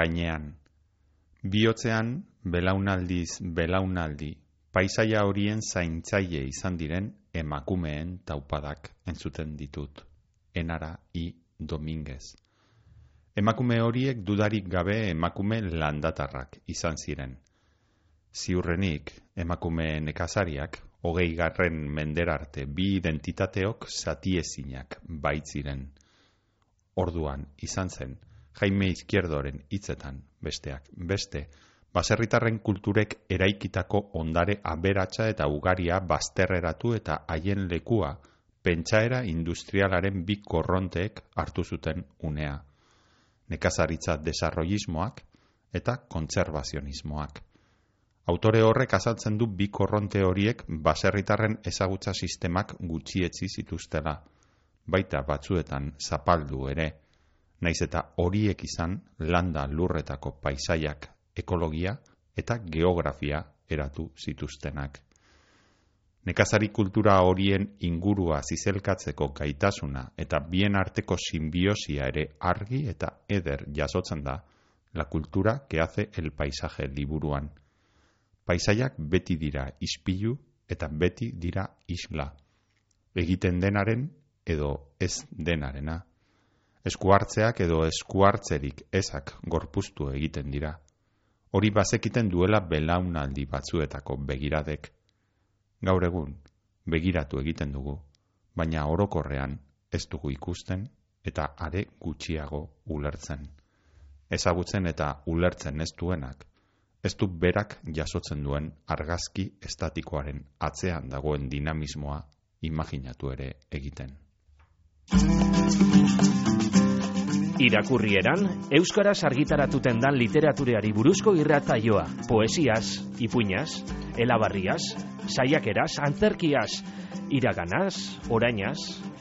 gainean. Biotzean, belaunaldiz belaunaldi, paisaia horien zaintzaile izan diren emakumeen taupadak entzuten ditut. Enara i Dominguez. Emakume horiek dudarik gabe emakume landatarrak izan ziren. Ziurrenik, emakume nekazariak, hogei garren menderarte bi identitateok zatiezinak baitziren. Orduan, izan zen, Jaime Izquierdoren hitzetan besteak beste, baserritarren kulturek eraikitako ondare aberatsa eta ugaria bazterreratu eta haien lekua pentsaera industrialaren bi korronteek hartu zuten unea. Nekazaritza desarrollismoak eta kontserbazionismoak. Autore horrek azaltzen du bi korronte horiek baserritarren ezagutza sistemak gutxietzi zituztela, baita batzuetan zapaldu ere, naiz eta horiek izan landa lurretako paisaiak ekologia eta geografia eratu zituztenak. Nekazari kultura horien ingurua zizelkatzeko gaitasuna eta bien arteko simbiosia ere argi eta eder jasotzen da la kultura que hace el paisaje liburuan. Paisaiak beti dira ispilu eta beti dira isla. Egiten denaren edo ez denarena eskuartzeak edo eskuartzerik ezak gorpuztu egiten dira. Hori bazekiten duela belaunaldi batzuetako begiradek. Gaur egun, begiratu egiten dugu, baina orokorrean ez dugu ikusten eta are gutxiago ulertzen. Ezagutzen eta ulertzen ez duenak, ez du berak jasotzen duen argazki estatikoaren atzean dagoen dinamismoa imaginatu ere egiten. Irakurrieran, Euskaraz argitaratuten dan literatureari buruzko irrataioa, poesiaz, ipuñaz, elabarriaz, saiakeraz, antzerkiaz, iraganaz, orainaz,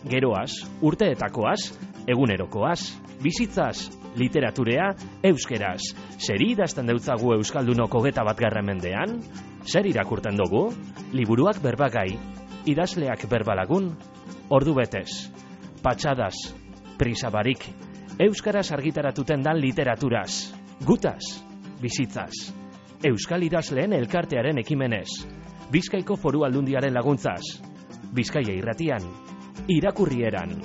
geroaz, urteetakoaz, egunerokoaz, bizitzaz, literaturea, euskeraz. Zer idazten deutzagu Euskaldunoko geta bat mendean? Zer irakurten dugu? Liburuak berbagai, idazleak berbalagun, ordu betez, patxadas, prisabarik, Euskaraz argitaratuten dan literaturaz, gutaz, bizitzaz, Euskal idazleen elkartearen ekimenez, Bizkaiko foru aldundiaren laguntzaz, Bizkaia irratian, irakurrieran.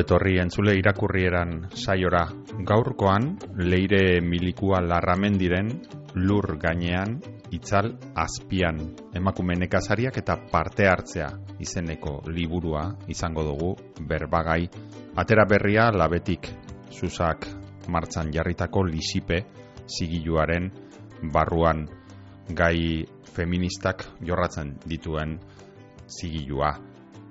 Etorri entzule irakurrieran saiora. Gaurkoan leire milikua larramendiren lur gainean itzal azpian. Emakume nekazariak eta parte hartzea izeneko liburua izango dugu berbagai atera berria labetik. Susak martzan jarritako lisipe zigiluaren barruan. Gai feministak jorratzen dituen zigilua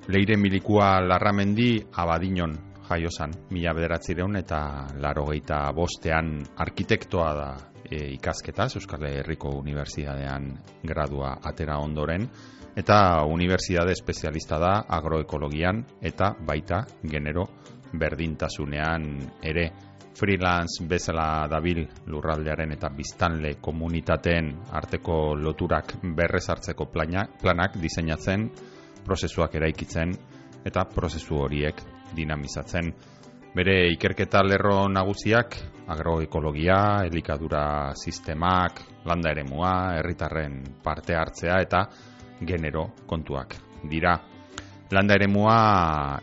Leire milikua larramendi abadinon jaiozan, mila bederatzireun eta laro bostean arkitektoa da e, ikasketa, Euskal Herriko Unibertsitatean gradua atera ondoren, eta Unibertsitate espezialista da agroekologian eta baita genero berdintasunean ere. Freelance bezala dabil lurraldearen eta biztanle komunitateen arteko loturak berrezartzeko planak diseinatzen prozesuak eraikitzen eta prozesu horiek dinamizatzen. Bere ikerketa lerro nagusiak agroekologia, elikadura sistemak, landa eremua, herritarren parte hartzea eta genero kontuak dira. Landa eremua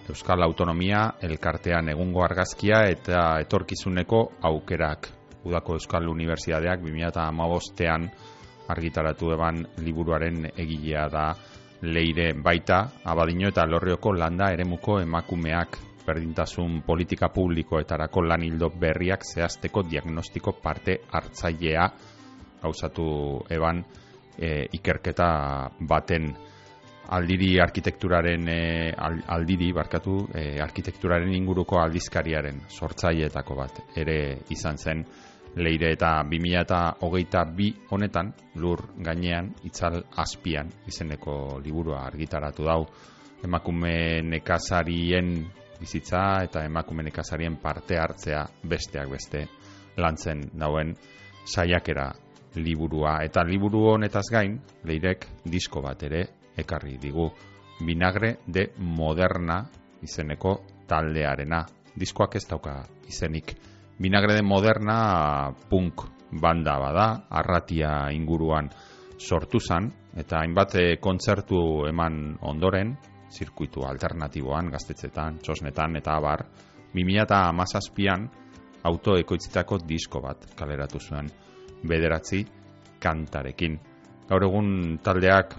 Euskal Autonomia elkartean egungo argazkia eta etorkizuneko aukerak. Udako Euskal Unibertsiadeak 2008an argitaratu eban liburuaren egilea da leire baita abadino eta lorrioko landa eremuko emakumeak. Berdintasun politika publikoetarako lan hildo berriak zehazteko diagnostiko parte hartzailea gauzatu eban e, ikerketa baten aldiri arkitekturaren e, aldiri barkatu e, arkitekturaren inguruko aldizkariaren sortzaileetako bat ere izan zen leire eta 2000 eta hogeita bi honetan lur gainean itzal azpian izeneko liburua argitaratu dau. Emakume nekazarien bizitza eta emakume nekazarien parte hartzea besteak beste lantzen dauen saiakera liburua. Eta liburu honetaz gain leirek disko bat ere ekarri digu. Vinagre de Moderna izeneko taldearena. Diskoak ez dauka izenik Vinagre de Moderna punk banda bada arratia inguruan sortu zan eta hainbat eh, kontzertu eman ondoren zirkuitu alternatiboan gaztetzetan, txosnetan eta abar 2017an autoekoitzitako disko bat kaleratu zuen bederatzi kantarekin. Gaur egun taldeak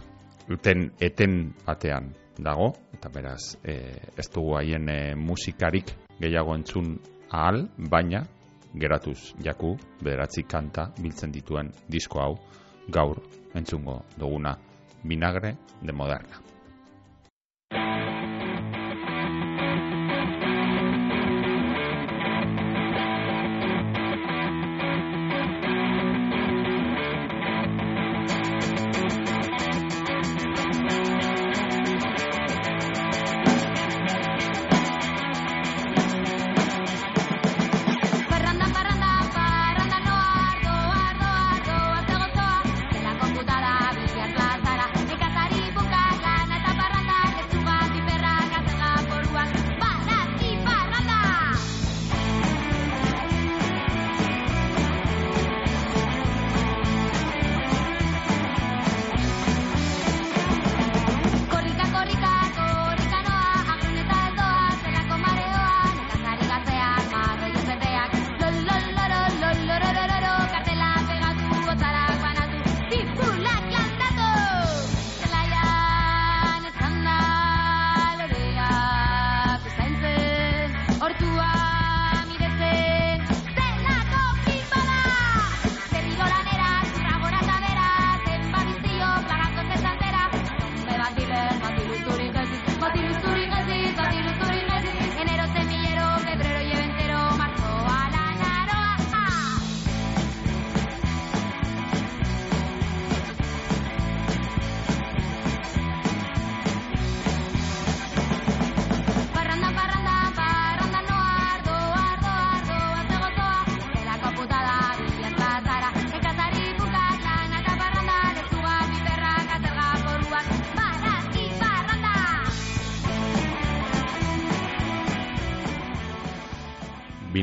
uten eten batean dago, eta beraz e, ez dugu haien e, musikarik gehiago entzun ahal, baina geratuz jaku bederatzi kanta biltzen dituen disko hau gaur entzungo duguna vinagre de moderna.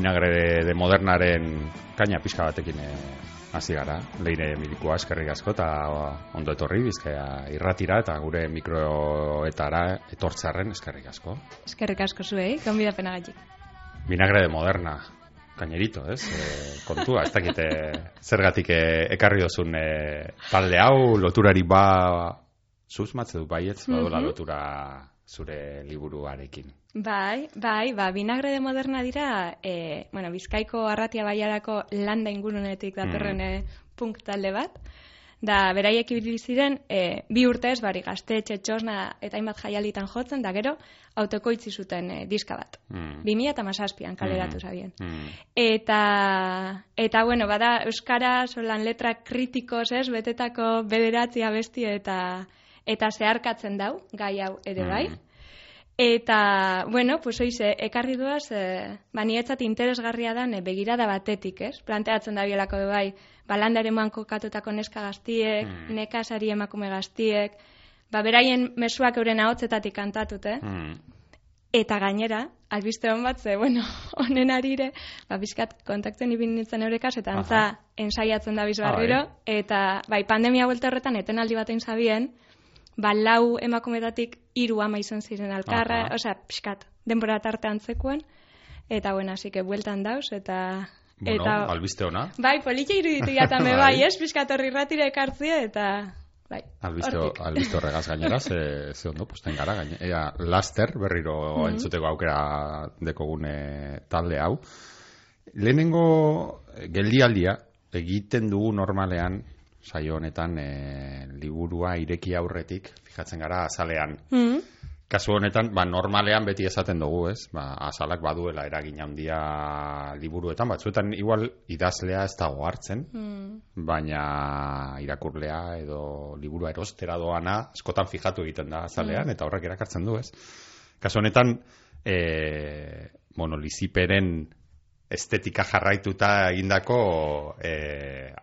Vinagre de modernaren kaina pixka batekin e, hasi gara. Leire milikoa eskerrik asko eta ondo etorri bizkaia irratira eta gure mikroetara etortzarren eskerrik asko. Eskerrik asko zuei, gonbidapena gaitik. Vinagre de moderna, kainerito, ez? E, kontua, ez dakite zergatik e, ekarri dozun e, talde hau, loturari ba zuz matze du baietz, mm -hmm. lotura zure liburuarekin. Bai, bai, ba, binagre de moderna dira, e, bueno, bizkaiko arratia baiarako landa ingurunetik datorren mm. punk talde bat, da beraiek ibili ziren e, bi urtez bari gazte txetxosna eta hainbat jaialitan jotzen da gero autokoitzi zuten e, diska bat. Mm. 2000 eta masazpian kaleratu mm. zabien. Mm. Eta, eta bueno, bada Euskara solan letra kritikos ez, betetako bederatzia besti eta eta zeharkatzen dau, gai hau ere bai. Mm. Eta, bueno, pues oize, ekarri duaz, e, banietzat interesgarria da, ne, begirada batetik, ez? Planteatzen da bielako de bai, balandare manko katutako neska gaztiek, mm. nekasari emakume gaztiek, ba, beraien mesuak euren ahotzetatik kantatute, mm. eta gainera, albiste hon bat, ze, bueno, honen arire, ba, bizkat kontakten ibin nintzen eurekaz, eta antza, ensaiatzen da bizbarriro, eta, bai, pandemia vuelta horretan, etenaldi batein zabien, ba, lau emakumetatik hiru ama izan ziren alkarra, osea, pixkat, denbora tarte antzekuen, eta, bueno, así que bueltan dauz, eta... Bueno, eta, albiste ona. Bai, politia iruditu jatame bai, bai, ez, pixkat horri ratire ekartzia, eta... Bai, albiste, albiste horregaz gainera, ze, ze ondo, posten gara, gaine, ea, laster, berriro mm -hmm. entzuteko aukera dekogune talde hau. Lehenengo geldialdia, egiten dugu normalean, saio honetan e, liburua ireki aurretik fijatzen gara azalean. Mm Kasu honetan, ba, normalean beti esaten dugu, ez? Ba, azalak baduela eragin handia liburuetan, batzuetan igual idazlea ez dago hartzen, mm. baina irakurlea edo liburua erostera doana, eskotan fijatu egiten da azalean, mm. eta horrek erakartzen du, ez? Kasu honetan, e, bueno, liziperen estetika jarraituta egindako e,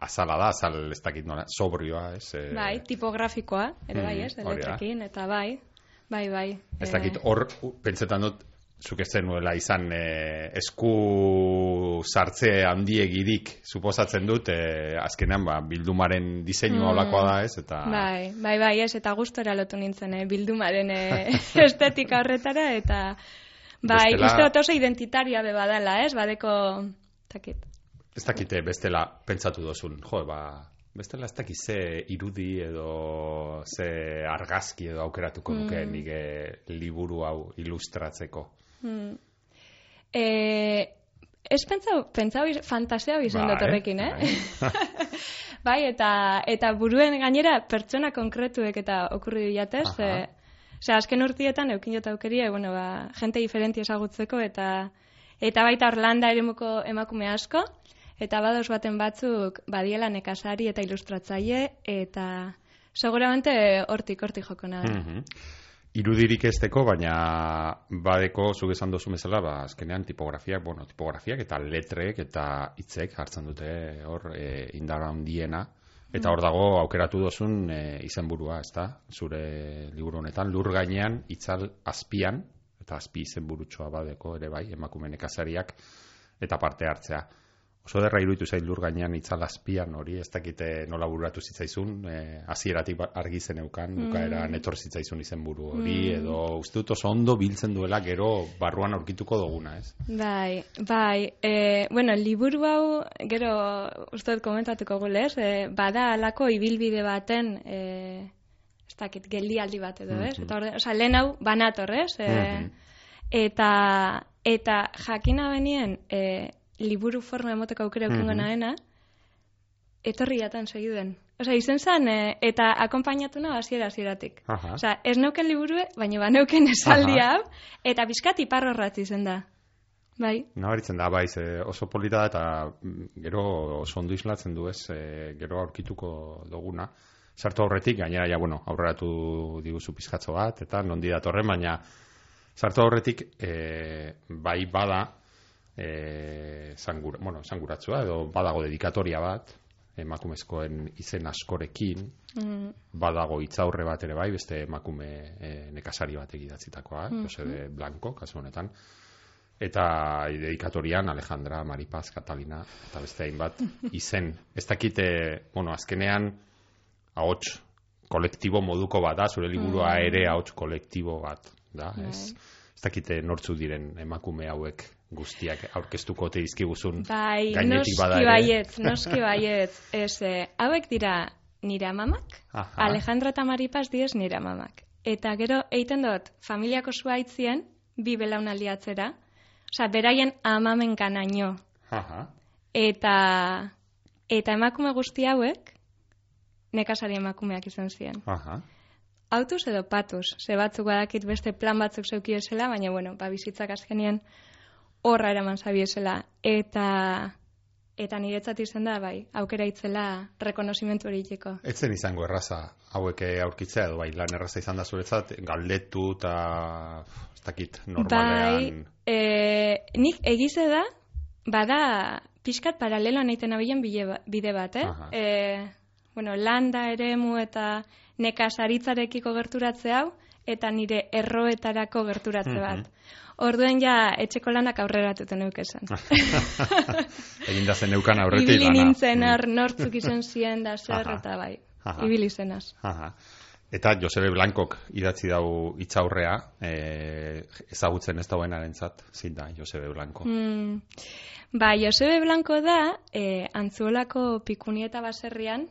azala da, azal ez dakit nola, sobrioa, ez? E, Bai, tipografikoa, ere bai, Mm, ez, hori da. letrekin, eta bai, bai, bai. Ez dakit, hor, u- pentsetan dut, zuk ez zenuela izan e, esku sartze handiegirik, suposatzen dut, e, azkenean, ba, bildumaren diseinua Mm. olakoa da, ez? Eta, Bai, bai, bai, ez, eta gustora lotu nintzen, eh, bildumaren eh, estetika horretara, eta bai, Bestela- uste dut oso identitarioa be badala, ez, badeko, takit. ez dakite bestela pentsatu dozun, jo, ba, bestela ez dakit ze irudi edo ze argazki edo aukeratuko nuke Mm. nire liburu hau ilustratzeko. Hmm. Eh, ez pentsau, pentsau fantasia hau izan Bai, dut horrekin, eh? bai. bai, eta, eta buruen gainera pertsona konkretuek eta okurri diatez, e, Osea, azken urtietan eukin jota aukeria, bueno, ba, jente diferenti ezagutzeko eta eta baita Orlanda eremuko emakume asko eta badoz baten batzuk badiela nekazari eta ilustratzaile eta seguramente hortik hortik joko nada. Mhm. Irudirik esteko, baina badeko, zuk esan dozu bezala, ba, azkenean tipografiak, bueno, tipografiak eta letrek eta hitzek hartzen dute hor e, indar handiena. Eta hor dago aukeratu dozun e, izenburua, ezta? Zure liburu honetan, lur gainean, itzal azpian, eta azpi izenburutxoa badeko ere bai, emakume nekazariak, eta parte hartzea. Oso derra iruditu zait lur gainean itzal azpian hori, ez dakite nola bururatu zitzaizun, e, hasieratik ba- argi zeneukan, bukaeran etor zitzaizun izenburu hori, edo uste dut oso ondo biltzen duela gero barruan aurkituko duguna, ez? Bai, bai. E, bueno, liburu hau, gero, uste dut komentatuko gulez, e, bada alako ibilbide baten, e, ez dakit, geldialdi bat edo, ez? Mhm. Eta orde, oza, lehen hau banator, ez? E, Mhm. Eta, eta jakina benien, e, liburu forma emoteko aukera eukingo Mhm. naena, etorri jatan segiden. Osa, izen zen, e, eta akompainatu nahi hasiera hasieratik. Osa, ez neuken liburue, baina ba neuken esaldi Aha. eta bizkat iparrorratz izen da. Bai, Nabaritzen da, bai, ze oso polita eta mm, gero oso ondo islatzen du ez, e, gero aurkituko duguna. Sartu aurretik, gainera, ja, bueno, aurreratu diguzu pizkatzo bat, eta nondi datorren, baina sartu aurretik, e, bai bada, e, zangura, bueno, zanguratzua, edo badago dedikatoria bat, emakumezkoen izen askorekin, mm, badago hitzaurre bat ere bai, beste emakume e, nekazari bat egidatzitakoa, Jose de Blanco, kasu honetan. Eta dedikatorian Alejandra, Maripaz, Catalina, eta beste hainbat izen. Ez dakite, bueno, azkenean, ahots kolektibo moduko bat da, zure liburua ere ahots kolektibo bat da, ez? Ez dakite nortzu diren emakume hauek guztiak aurkeztuko te dizkiguzun bai, gainetik bada noski baietz, noski baietz. Ez, eh, hauek dira nire amamak, Aha. Alejandra eta Maripaz diez nire amamak. Eta gero, eiten dut, familiako zuaitzien, bi belaunaldi atzera, Osa, beraien amamen kanaino. Aha. Eta, eta emakume guzti hauek, nekazari emakumeak izan ziren. Aha. Autuz edo patuz, ze batzuk badakit beste plan batzuk zeukiesela, baina bueno, ba, bizitzak azkenien horra eraman zabiesela. Eta, eta niretzat izan da, bai, aukera itzela rekonosimentu hori iteko. Etzen izango erraza hauek aurkitzea edo bai lan erraza izan da zuretzat galdetu eta ez dakit Bai, normalean e, nik egize da, bada pixkat paraleloan egiten abilen bide, ba- bide bat, eh? Aha. E, bueno, landa eremu eta nekazaritzarekiko gerturatze hau, eta nire erroetarako gerturatze Mhm. bat. Orduen ja etxeko lanak aurreratuten neuk esan. egin da zen neukan aurretik Ibili lana. nintzen Mm. hor nortzuk izan ziren da zer, eta bai, Aha. ibili zenaz. Aha. Eta Josebe Blankok idatzi dau hitzaurrea, eh, ezagutzen ez dauenarentzat, zein da Josebe Blanco. Mm. Ba, Josebe Blanco da, e, antzuolako pikunieta baserrian,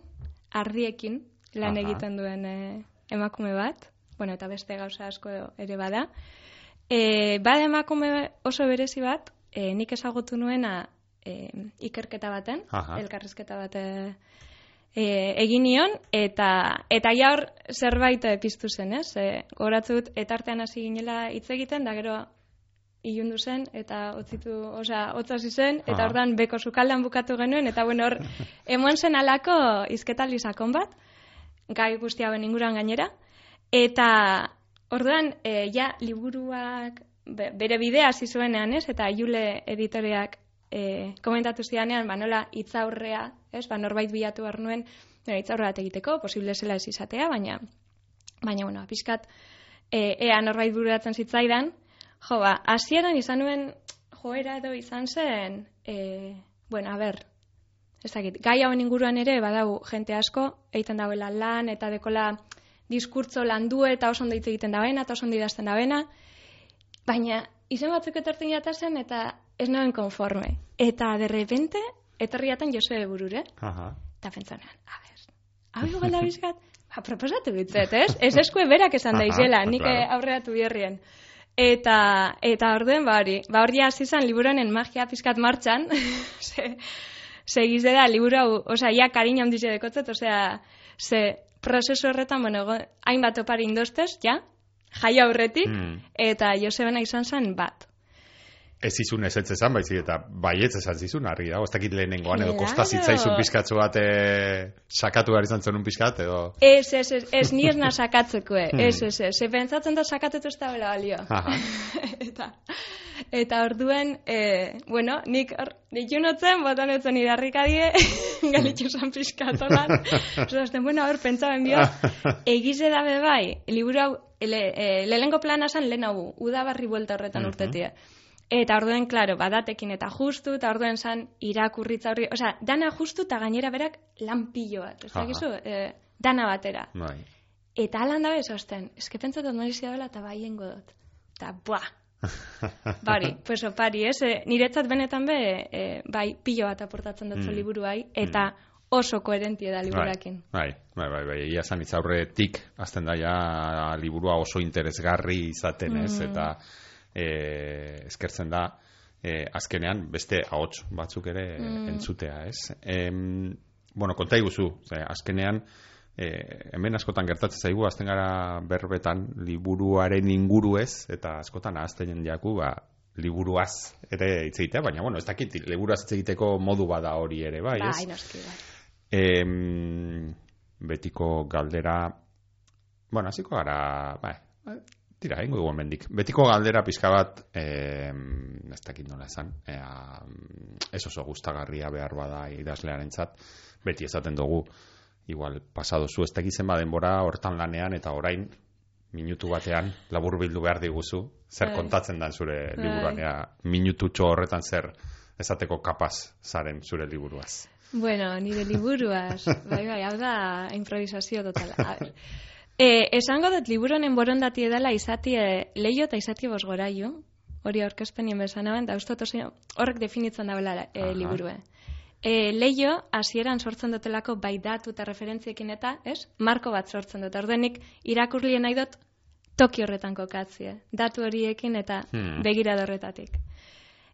ardiekin lan Aha. egiten duen e, emakume bat, bueno, eta beste gauza asko ere bada. E, bada emakume oso berezi bat, e, nik ezagutu nuena e, ikerketa baten, Aha. elkarrizketa bat e, egin nion, eta, eta ja hor zerbait piztu zen, ez? E, goratzu dut, etartean hasi ginela hitz egiten, da gero ilundu zen, eta otzitu, osea, otzasi zen, eta ordan beko sukaldan bukatu genuen, eta bueno, hor, emoen zen alako izketaldi sakon bat, gai guzti hauen inguruan gainera, eta orduan, e, ja, liburuak be- bere bidea hasi zuenean, ez? Eta Jule editoreak e, komentatu zidanean, ba, nola hitzaurrea, ez? Ba, norbait bilatu behar nuen, bueno, hitzaurre bat egiteko, posible zela ez izatea, baina, baina, bueno, pixkat, e, ea norbait bururatzen zitzaidan, jo, ba, hasieran izan nuen joera edo izan zen, e, bueno, a ber, ez dakit, gai hauen inguruan ere, badau jente asko, egiten dauela lan, eta dekola diskurtzo landu eta oso ondo hitz egiten dabena, eta oso ondo idazten dabena, baina izen batzuk etortzen jatazen, eta ez naben konforme. Eta, de repente, etorri jaten Josue burure, Aha. eta pentsanean, a ber, hau igual da bizkat, ba, proposatu bitzet, ez? Ez eskue berak esan Aha, daizela, nik claro. aurreatu bierrien. Eta, eta orduen, ba hori, ba hori hasi izan liburunen magia pizkat martxan, ze, ze da, liburu hau, osea, ja kariño handiz dekotzet, osea, ze prozesu horretan, bueno, hainbat opari indostez, ja, jaio aurretik, Mm. eta Josebena izan zen bat. Ez izun ez ez esan, baizik eta baietz esan zizun, argi dago, ez dakit lehenengoan, edo kosta zitzaizun pizkatzu bat e, sakatu behar izan zenun pizkat, edo... Ez, ez, ez, ez ni ez na sakatzekue, Hmm. ez, ez, ez, ze pentsatzen da sakatetu ez da bela balio. Eta, eta orduen, e, bueno, nik hor, ditu notzen, botan etzen idarrikadie, galitxu zan pizkatolan. Zorazten, bueno, hor, pentsaben bio, egize dabe bai, liburu hau, le, e, lehengo plana zan lehen hau, udabarri buelta horretan Mhm. urtetie. Eta orduen, klaro, badatekin eta justu, eta orduen zan irakurritza horri, osea, dana justu eta gainera berak lan pilo bat, ez dakizu, e, dana batera. Bai. Eta alan dabe zoazten, eske pentsatot noizia dela eta bai engo dut. Eta, buah, bari, pues opari, ez? E, niretzat benetan be, e, bai, pilo bat aportatzen dut Mm. liburuai, eta oso koherentie da liburakin. Bai, bai, bai, bai, egia zan aurretik azten da ja liburua oso interesgarri izaten, ez? Mm. Eta e, eskertzen da e, azkenean beste ahots batzuk ere Mm. entzutea, ez? Em, bueno, konta iguzu, ze, azkenean e, hemen askotan gertatzen zaigu, azten gara berbetan liburuaren inguru ez, eta askotan ahazten jaku, ba, liburuaz ere hitz egitea, baina, bueno, ez dakit, liburuaz hitz egiteko modu bada hori ere, bai, ez? Bai, bai. Betiko galdera bueno, hasiko gara bai, tira, ingo dugu mendik betiko galdera pizka bat em, ez dakit nola esan ea, ez oso gustagarria behar bada idazlearentzat beti esaten dugu igual pasadozu ez dakit zenba denbora hortan lanean eta orain minutu batean labur bildu behar diguzu zer Bai. kontatzen dan zure Bai. liburuan ea, minututxo horretan zer esateko kapaz zaren zure liburuaz Bueno, nire liburuaz, bai, bai, hau da improvisazio totala. E, esango dut liburonen borondati edala izatie leio eta izatie bosgoraiu, hori aurkezpenien bezan hauen, da oso horrek definitzen dagoela e, Aha. liburue. E, leio, hasieran sortzen dutelako bai datu eta referentziekin eta, ez? Marko bat sortzen dut. Ordenik irakurlien nahi dut toki horretan kokatzie. Datu horiekin eta Hmm. begiradorretatik.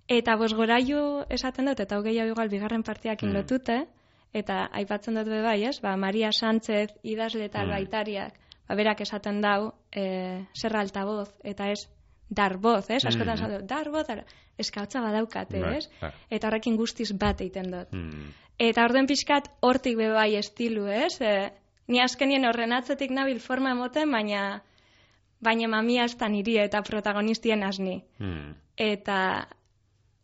Eta bosgoraiu esaten dut, eta hogei hau igual bigarren partiakin Mm. lotute, eta aipatzen dut be bai, ez? Ba, Maria Sánchez idazle eta Mm. albaitariak, ba, berak esaten dau, e, zer altavoz, eta ez dar voz, ez? Askotan Mm. esaten dut, dar eskautza badaukate, Bai, ez? bai. Eta horrekin guztiz bat egiten dut. Hmm. Eta orden pixkat hortik be bai estilu, ez? E, ni azkenien horren atzetik nabil forma emoten, baina baina mamia ez da niri eta protagonistien asni. Hmm. Eta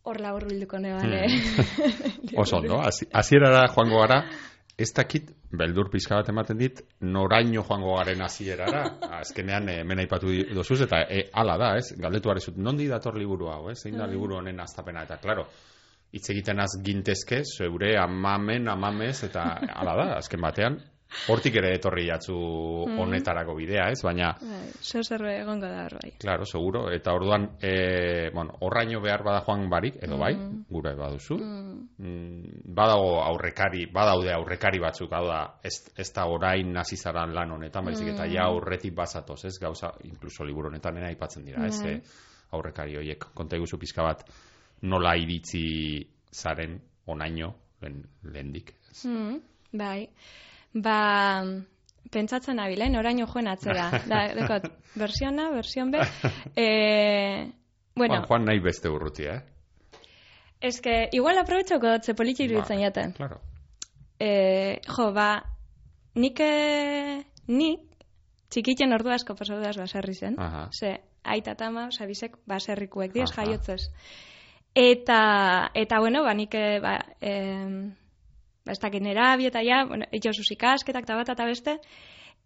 hor labur bilduko neban, Hmm. eh? Oso ondo, hasi- hasierara joango gara, ez dakit, beldur pizka bat ematen dit, noraino joango garen hasierara, azkenean eh, hemen aipatu dozuz, eta e, ala da, ez, galdetu arezut, nondi dator liburu hau, ez, zein da liburu honen aztapena, eta klaro, hitz egiten az gintezke, zeure amamen, amamez, eta ala da, azken batean, hortik ere etorri jatzu honetarako bidea, ez, baina, Bai, zo zerbe egongo da hor bai. Claro, seguro. Eta orduan, e, bueno, horraino behar bada joan barik, edo bai, gura baduzu. Mm. Mm, badago aurrekari, badaude aurrekari batzuk, hau da, ez, ez da orain hasi zaran lan honetan, baizik eta ja aurretik bazatoz, ez, gauza, inkluso liburu honetan ena aipatzen dira, ez, Bai. eh, aurrekari horiek, konta iguzu pizka bat, nola iritzi zaren onaino, lehen, lehendik. Mm, bai. Ba, pentsatzen nabilen, oraino joen atzera. da, dekot, versiona, version B. E, bueno, Juan, Juan nahi beste urrutia, eh? es que igual aprobetxoko dut, ze poliki iruditzen Bai, jaten. Claro. E, jo, ba, nik, eh, nik, txikitzen ordu asko pasau daz baserri zen. Aha. Ze, aita tama, oza, bizek baserrikuek, Aha. jaiotzez. Eta, eta bueno, ba, nik, eh, ba, em, ba, ez dakit nera, eta ja, bueno, itxosuz ikasketak eta bat eta beste,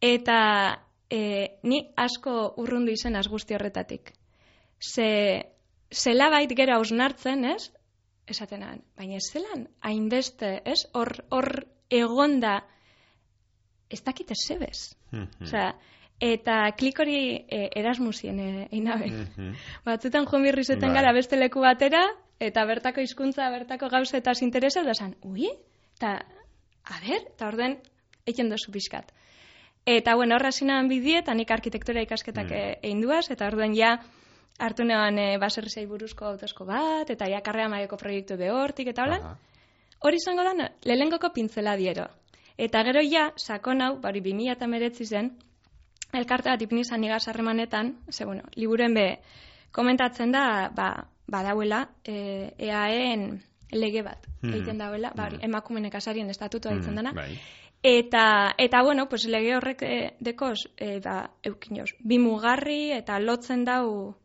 eta e, ni asko urrundu izen guzti horretatik. Ze, zela bait gero hausnartzen, ez? Esaten han, baina ez zelan, hainbeste, ez? Hor, hor egonda, ez dakit ez zebez. Osea, eta klik hori e, Erasmusien e, einabe. Mhm. Batzutan joan birrizeten Bai. gara beste leku batera, eta bertako hizkuntza, bertako gauza eta interesa, da zan, ui, eta, a ber, eta orden, egin dozu pixkat. Eta, bueno, horra zinan bidie, eta nik arkitektura ikasketak Mm. mm. egin duaz, eta orduen ja, hartu neban e, baserrizei buruzko autosko bat, eta ja karrea maileko proiektu de hortik, eta hola, Aha. hori izango da, lehengoko pintzela diero. Eta gero ja, sakon hau, bari 2000 eta meretzi zen, elkarte bat ipini zan igaz harremanetan, ze, bueno, liburen be, komentatzen da, ba, badauela, e, EAEen lege bat, Mhm. egiten dauela, ba, hori, Mhm. emakumen ekasarien estatutua ditzen Mm, dana, Bai. Eta, eta bueno, pues lege horrek e, dekoz, e, ba, eukinoz, bi mugarri eta lotzen dau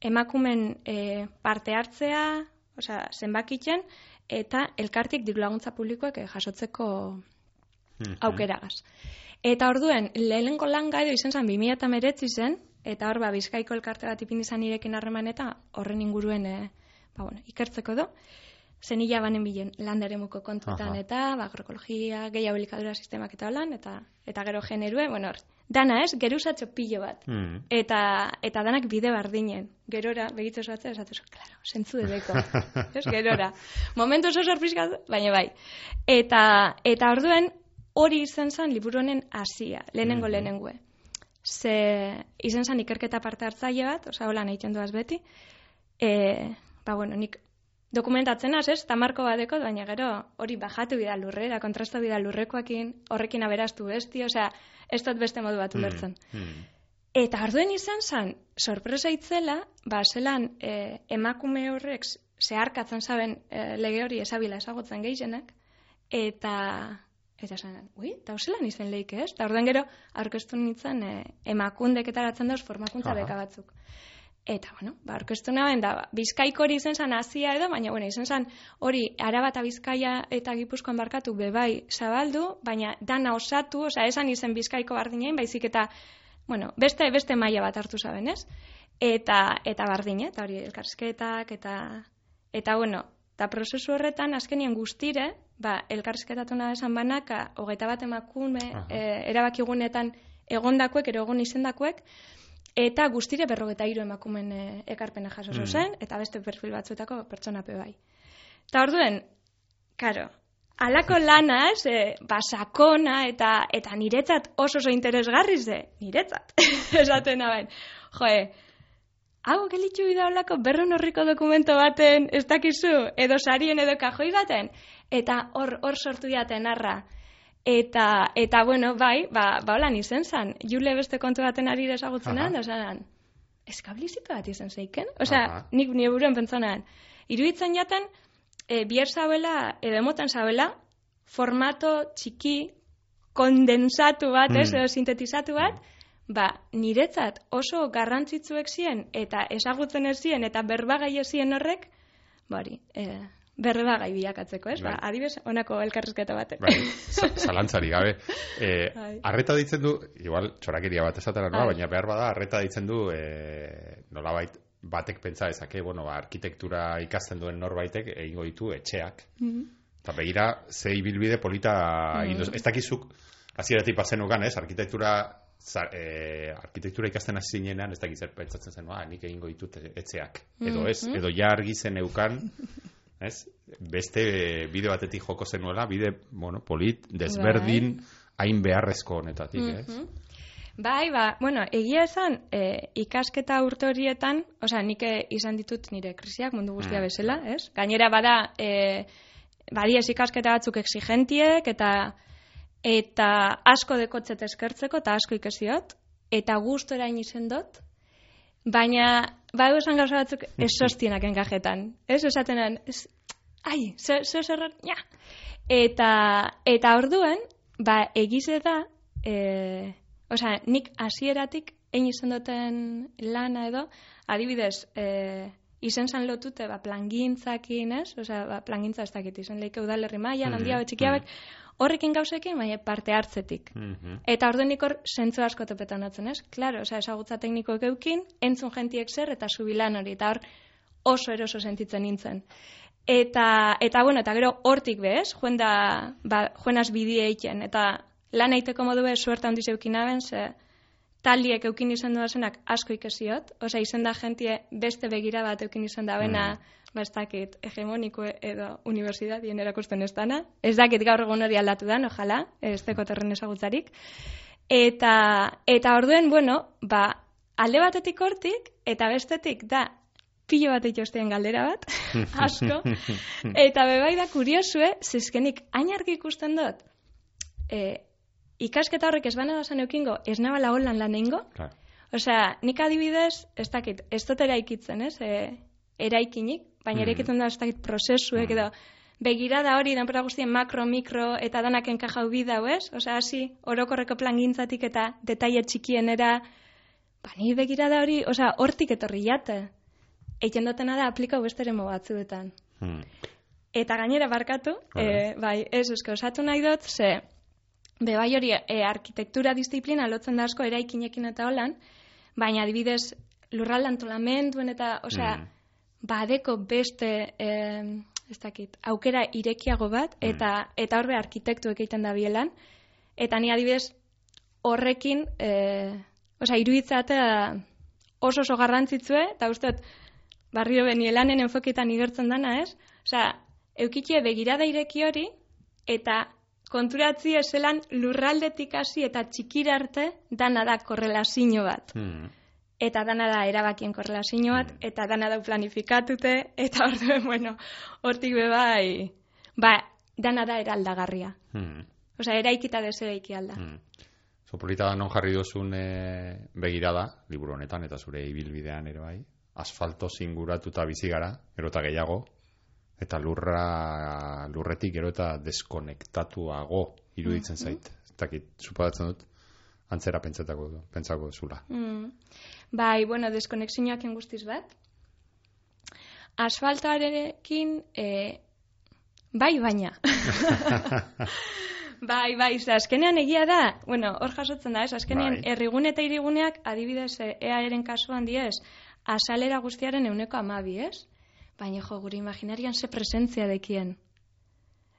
emakumen e, parte hartzea, osea, zenbakitzen, eta elkartik diru laguntza publikoek e, jasotzeko Mhm. aukeragaz. Eta orduen, lehenengo lan edo izen zen 2008 zen, eta hor ba, bizkaiko elkarte bat ipin izan nirekin harreman eta horren inguruen e, ba, bueno, ikertzeko do. Zen hila banen bilen landaremuko kontuetan Aha. eta ba, agroekologia, gehiago elikadura sistemak eta holan, eta, eta gero generue, bueno, hor, dana ez, geruzatxo pilo bat. Mhm. Eta, eta danak bide bardinen. Gerora, begitzu esatzen, esatuz, claro, zentzu edeko. ez, gerora. Momentu oso sorprizkat, baina bai. Eta, eta orduen, hori izan zen liburu honen hasia, lehenengo Mhm. lehenengue. Ze izan zen ikerketa parte hartzaile bat, oza, hola nahi duaz beti, e, ba, bueno, nik dokumentatzen az, ez, tamarko badeko, baina gero hori bajatu bida lurrera, kontrastu bida lurrekoakin, horrekin aberaztu besti, osea, ez dut beste modu bat ulertzen. Mhm. Eta arduen izan zen, sorpresa itzela, ba, zelan e, emakume horrek zeharkatzen zaben e, lege hori esabila ezagutzen gehienak, eta eta zen, ui, eta zelan izen leik ez? Eta orduen gero, aurkeztu nintzen e, emakundek etaratzen dauz formakuntza Aha. beka batzuk. Eta, bueno, ba, aurkeztu naben, da, ba, bizkaiko hori izen zen hasia edo, baina, bueno, izen zen hori araba eta bizkaia eta gipuzkoan barkatu bebai zabaldu, baina dana osatu, osea, esan izen bizkaiko bardinain, baizik eta, bueno, beste beste maila bat hartu zaben, ez? Eta, eta bardine, eta hori elkarsketak, eta, eta bueno, eta prozesu horretan, azkenien guztire, ba, elkarsketatu nahi esan banaka, hogeita bat emakume, e, erabakigunetan egondakoek, ero egon izendakoek, eta guztire berrogeta hiru emakumen e, ekarpena jaso Mm. zen, eta beste perfil batzuetako pertsonape bai. Eta orduen, karo, alako lana, ez, e, basakona, eta, eta niretzat oso oso interesgarri ze, niretzat, esaten naben. Joe, hau gelitxu bida olako berrun horriko dokumento baten, ez dakizu, edo sarien edo kajoi baten, eta hor hor sortu diaten arra. Eta, eta bueno, bai, ba, ba holan izen zan, jule beste kontu baten ari desagutzenan, Aha. da zanan, eskablizito bat izen zeiken? Aha. nik nire buruan pentsonan, iruditzen jaten, e, bier zabela, edo emoten zabela, formato txiki, kondensatu bat, ez, Mm. edo sintetizatu bat, ba, niretzat oso garrantzitsuek ziren, eta ezagutzen ez ziren, eta berbagai ez ziren horrek, bari, e, berbagai bilakatzeko, ez? Ba, Bai. adibes, honako elkarrizketa batek. Bai, za- zalantzari gabe. E, Bai. arreta ditzen du, igual txorakeria bat esatera noa, Bai. baina behar bada arreta ditzen du e, nolabait batek pentsa dezake, bueno, ba, arkitektura ikasten duen norbaitek egingo ditu etxeak. Mhm. Eta begira, ze ibilbide polita Mm. duzu. Ez dakizuk, hasieratik pazenukan, ez? Arkitektura, za, e, arkitektura ikasten hasi zinenan, ez dakiz zer pentsatzen zen, ah, nik egingo ditut etxeak. Edo ez, Mhm. edo ja argi zen eukan, ez? Beste bide batetik joko zenuela, bide, bueno, polit, desberdin, hain beharrezko honetatik, ez? Mhm. Bai, ba, bueno, egia esan, e, ikasketa urte horietan, osea, nik eh, izan ditut nire krisiak mundu guztia Mm. bezala, ez? Gainera bada, e, badiez ikasketa batzuk exigentiek, eta eta asko dekotzet eskertzeko, eta asko ikesiot, eta guztorain izen dut, baina, badu esan gauza batzuk esostienak engajetan. Ez, esatenan, ez, ai, ze, ze, zer, ja. Eta, eta orduen, ba, egize da, e, osea, nik hasieratik egin izan duten lana edo, adibidez, e, izen zan lotute, ba, plangintzakin, ez? Osea, ba, plangintza ez dakit, izen leike udalerri mailan, Mhm, handia betxikiabek, horrekin gauzekin, baina parte hartzetik. Mhm. Eta orduan ikor zentzu asko topetan dutzen, ez? Claro, osea, esagutza teknikoek eukin, entzun jentiek zer, eta zubilan hori, eta hor oso eroso sentitzen nintzen. Eta, eta bueno, eta gero hortik bez, joen da, ba, joenaz bidie eiken, eta lan eiteko modu bez, suerta handiz eukin aben, ze taliek eukin izan duazenak asko ikesiot, osea, izan da jentie beste begira bat eukin izan da bena, ba, ez dakit, hegemoniko edo universidadien erakusten ez dana. Ez dakit gaur egun hori aldatu dan, ojala, ez teko terren ezagutzarik. Eta, eta orduen, bueno, ba, alde batetik hortik, eta bestetik da, pilo bat itxostean galdera bat, asko. Eta bebai da kuriosue, zizkenik ainarki ikusten dut, e, ikasketa horrek ez bana da zan eukingo, ez nabala holan lan egingo, Claro. Osea, nik adibidez, ez dakit, ez dut eraikitzen, ez, e, eraikinik, baina Mhm. eraikitzen da ez dakit prozesuek edo, begirada hori, denpora guztien makro, mikro, eta danak enkajau bidau, ez? Osea, hasi, orokorreko plan gintzatik eta detaile txikienera, ba, ni begirada hori, osea, hortik etorri jate. Eiten dutena da aplikau beste eremu batzuetan. Hmm. Eta gainera barkatu, e, bai, ez, eske, osatu nahi dut, ze, be bai hori, e, arkitektura disiplina lotzen da asko eraikinekin eta holan, baina adibidez, lurralde antolamenduen eta, osea, Mm. Badeko beste, e, ez dakit, aukera irekiago bat, eta, eta horbe arkitektuek egiten da bielan, eta ni adibidez, horrekin, e, osea, iruditzatea oso oso garrantzitsue, eta uste dut, barrio beni lanen enfoketan igertzen dana, ez? Osea, eukitie begirada ireki hori, eta konturatzi eselan lurraldetik hasi eta txikira arte dana da korrelazio bat. Hmm. Eta dana da erabakien korrelazio bat, eta dana da planifikatute, eta orduen, bueno, hortik be bai, ba, dana da eraldagarria. Hmm. Osea, eraikita deseraiki alda. Hmm. Sopolita da non jarri duzun e, begirada, liburu honetan, eta zure ibilbidean ere bai, asfalto zinguratuta bizi gara, gero eta gehiago, eta lurra, lurretik gero eta deskonektatuago iruditzen zait. Ez dakit, suposatzen dut, antzera pentsatako, pentsako zula. Mm. Bai, bueno, deskonexioak guztiz bat. Asfaltoarekin, e, bai baina. bai, bai, ze azkenean egia da, bueno, hor jasotzen da, ez, azkenean Bai. herrigune eta iriguneak, adibidez, e, earen kasuan diez, asalera guztiaren euneko amabi, ez? Baina, jo, gure imaginarian ze presentzia dekien.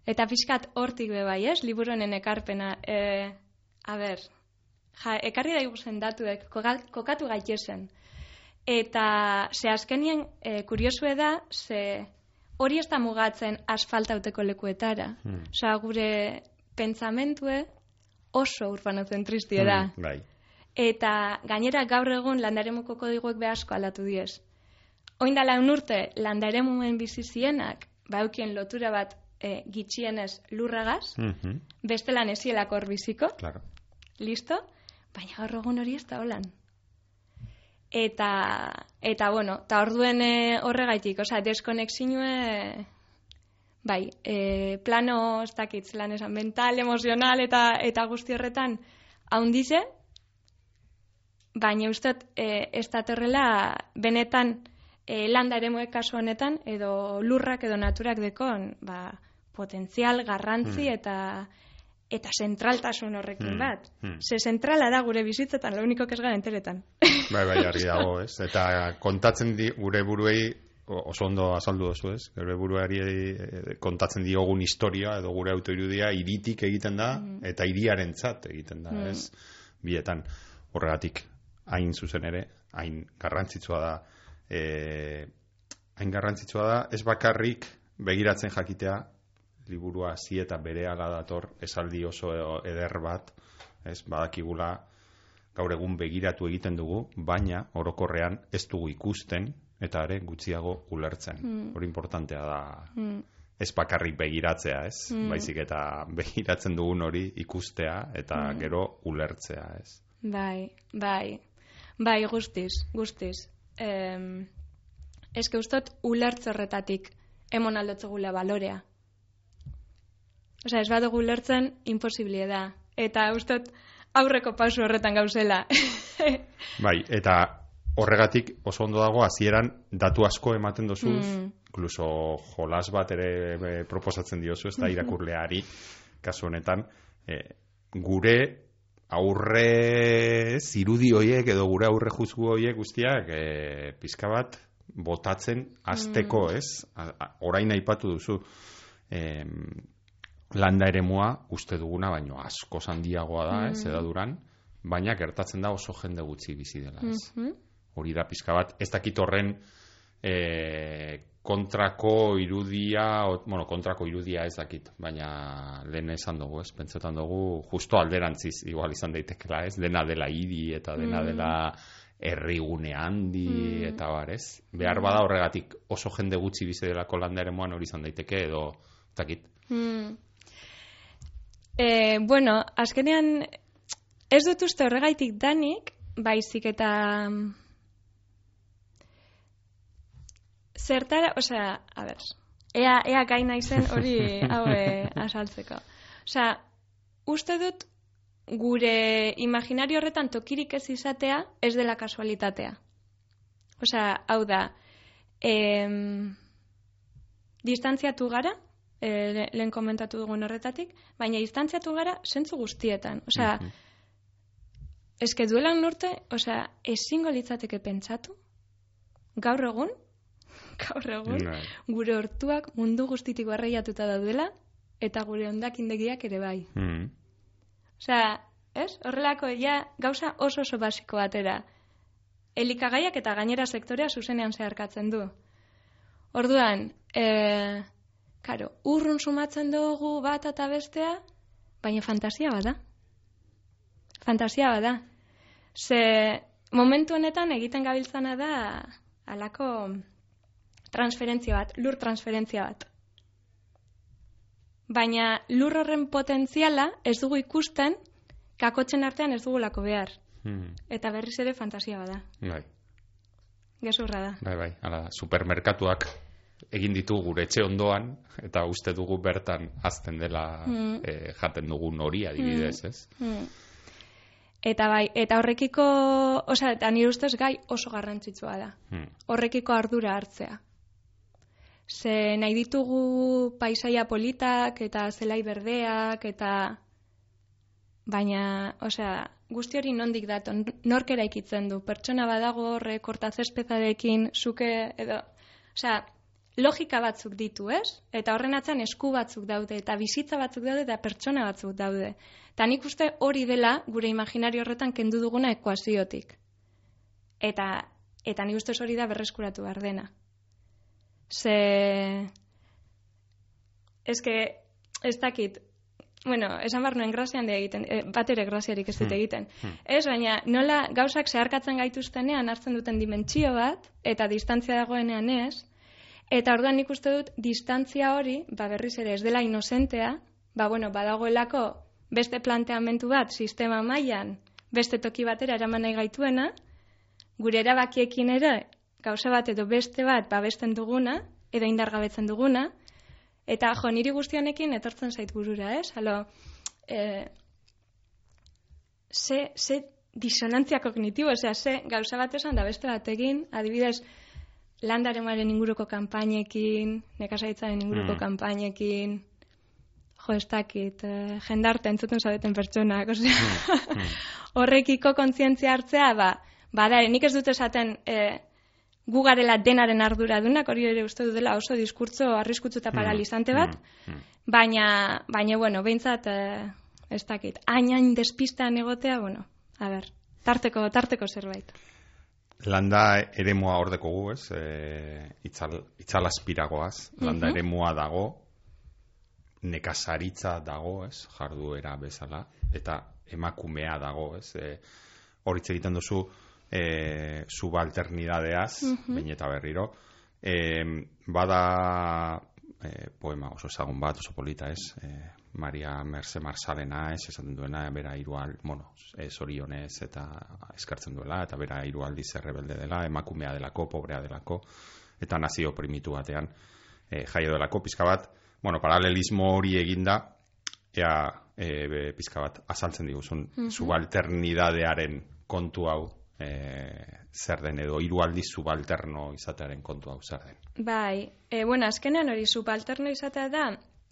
Eta pixkat hortik be bai, ez? Liburuenen ekarpena. E, a ber, ja, ekarri da iguzen datuek, kokatu gaitezen. Eta ze azkenien e, kuriosue da, ze hori ez da mugatzen asfaltauteko lekuetara. Hmm. Osea, gure pentsamentue oso urbanozentristia da. Hmm, Bai. Eta gainera gaur egun landaremuko kodiguek be asko aldatu diez. Oin dala un urte landaremuen bizi zienak, baukien lotura bat e, gitxienez lurragaz, Mhm. bestelan ezielako hor biziko, Claro. listo? Baina gaur egun hori ez da holan. Eta, eta bueno, eta orduen e, horregaitik, osea, deskonexinue, bai, e, plano, ez dakit, zelan esan, mental, emozional eta, eta guzti horretan, haundize, baina ustot, e, ez datorrela benetan e, landa eremuek kasu honetan, edo lurrak edo naturak dekon, ba, potentzial, garrantzi eta eta zentraltasun horrekin Hmm, bat. hmm. Ze zentrala da gure bizitzetan, lo único que ez gara enteretan. Bai, bai, argi dago, ez? Eta kontatzen di, gure buruei oso ondo azaldu duzu, ez? Gure buruari eh, kontatzen diogun historia edo gure autoirudia iritik egiten da eta hiriarentzat egiten da, Mm. ez? Bietan horregatik hain zuzen ere, hain garrantzitsua da eh, hain garrantzitsua da ez bakarrik begiratzen jakitea liburua zi eta bereaga dator esaldi oso eder bat, ez? Badakigula gaur egun begiratu egiten dugu, baina orokorrean ez dugu ikusten eta ere gutxiago ulertzen. Mm. Hori importantea da Mm. ez bakarrik begiratzea, ez? Mm. Baizik eta begiratzen dugun hori ikustea eta Mm. gero ulertzea, ez? Bai, bai. Bai, guztiz, guztiz. Em, que ustot ulertze horretatik emon aldotzegula balorea. Osea, ez badugu ulertzen, imposiblie da. Eta ustot aurreko pausu horretan gauzela. Bai, eta horregatik oso ondo dago hasieran datu asko ematen dozuz, Mm. incluso jolas bat ere e, proposatzen diozu, ez da irakurleari, kasu honetan, e, gure aurre zirudi hoiek edo gure aurre juzgu hoiek guztiak e, pizka bat botatzen azteko, ez? A, a, orain aipatu duzu em, landa eremua uste duguna, baino asko handiagoa da, ez, edaduran, baina gertatzen da oso jende gutxi bizi dela, ez? Mhm. hori da pizka bat, ez dakit horren e, kontrako irudia, o, bueno, kontrako irudia ez dakit, baina lehen esan dugu, ez, pentsetan dugu, justo alderantziz, igual izan daitekela, ez, dena dela idi eta dena dela herrigune handi eta bar, ez? Behar bada horregatik oso jende gutxi bizi delako landaren moan hori izan daiteke edo, ez dakit. Mm. E, bueno, azkenean ez dut uste horregaitik danik, baizik eta zertara, osea, a ber, ea, ea gai naizen hori hau eh, azaltzeko. Osea, uste dut gure imaginario horretan tokirik ez izatea ez dela kasualitatea. Osea, hau da, em, distantziatu gara, e, le- lehen komentatu dugun horretatik, baina distantziatu gara zentzu guztietan. Osea, Mhm. eske duelan urte, osea, ezingo litzateke pentsatu, gaur egun, gaur egun, Bai. gure hortuak mundu guztitik barreiatuta daudela, eta gure ondakindegiak ere bai. Mm. Osea, ez? Horrelako ja gauza oso oso basiko batera. Elikagaiak eta gainera sektorea zuzenean zeharkatzen du. Orduan, e, karo, urrun sumatzen dugu bat eta bestea, baina fantasia bada. Fantasia bada. Ze momentu honetan egiten gabiltzana da alako transferentzia bat, lur transferentzia bat. Baina lur horren potentziala ez dugu ikusten kakotzen artean ez dugulako behar. Mm. Eta berriz ere fantasia bada. Bai. Gezurra da. Bai, bai, hala da, supermerkatuak egin ditu gure etxe ondoan, eta uste dugu bertan azten dela Mm. eh, jaten dugun hori adibidez, ez? Hmm. Eta bai, eta horrekiko, osea, eta nire ustez gai oso garrantzitsua da. Hmm. Horrekiko ardura hartzea. Ze nahi ditugu paisaia politak eta zelai berdeak eta baina, osea, guzti hori nondik dato, nork eraikitzen du, pertsona badago horre kortazespezarekin zuke edo, osea, logika batzuk ditu, ez? Eta horren atzan esku batzuk daude, eta bizitza batzuk daude, eta pertsona batzuk daude. Eta nik uste hori dela gure imaginario horretan kendu duguna ekuaziotik. Eta, eta nik ustez hori da berreskuratu behar dena. Ze... Ez que, ez dakit, bueno, esan behar nuen grazian de egiten, e, bat ere graziarik ez dut egiten. Ez, baina nola gauzak zeharkatzen gaituztenean hartzen duten dimentsio bat, eta distantzia dagoenean ez, eta orduan nik uste dut distantzia hori, ba berriz ere ez dela inozentea, ba bueno, badagoelako beste planteamentu bat sistema mailan beste toki batera eraman nahi gaituena, gure erabakiekin ere gauza bat edo beste bat babesten duguna, edo indargabetzen duguna, eta jo, niri guztionekin etortzen zait burura, ez? Halo, eh, ze, ze disonantzia kognitibo, osea, ze gauza bat esan da beste batekin, adibidez, landaremaren inguruko kanpainekin, nekazaitzaren inguruko Mm. kanpainekin, jo, ez dakit, eh, jendarte entzuten zabeten pertsonak, osea, horrekiko kontzientzia hartzea, ba, bada, nik ez dut esaten e, gu garela denaren arduradunak, hori ere uste dut dela oso diskurtzo arriskutsu eta paralizante bat, Mm, mm. baina, baina, bueno, behintzat, e, ez dakit, hain-hain despistean egotea, bueno, a ber, tarteko, tarteko zerbait. Landa eremua hor dekogu, ez? E, itzal, itzal aspiragoaz. Landa eremua dago, nekazaritza dago, ez? Jarduera bezala. Eta emakumea dago, ez? E, hor hitz egiten duzu e, subalternidadeaz, bain eta berriro. E, bada e, poema oso ezagun bat, oso polita, ez? E, Maria Merce Marsalena, ez? Esaten duena, bera hirual, bueno, zorionez eta eskartzen duela, eta bera hiru aldiz errebelde dela, emakumea delako, pobrea delako, eta nazio primitu batean e, jaio delako, pizka bat, bueno, paralelismo hori eginda, ea e, be, pizka bat azaltzen diguzun subalternidadearen kontu hau e, zer den edo hiru aldiz subalterno izatearen kontu hau zer den. Bai, e, bueno, azkenean hori subalterno izatea da,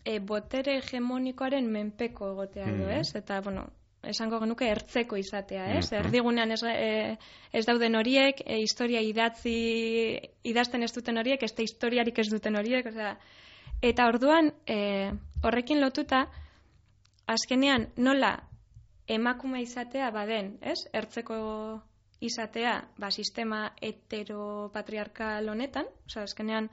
e, botere hegemonikoaren menpeko egotea edo, Mhm. ez? Eta, bueno, esango genuke ertzeko izatea, ez? Mhm. Erdigunean ez, e, ez dauden horiek, e, historia idatzi, idazten ez duten horiek, ez historiarik ez duten horiek, osea, eta orduan, e, horrekin lotuta, azkenean nola emakume izatea baden, ez? Ertzeko izatea, ba, sistema heteropatriarkal honetan, osea, azkenean,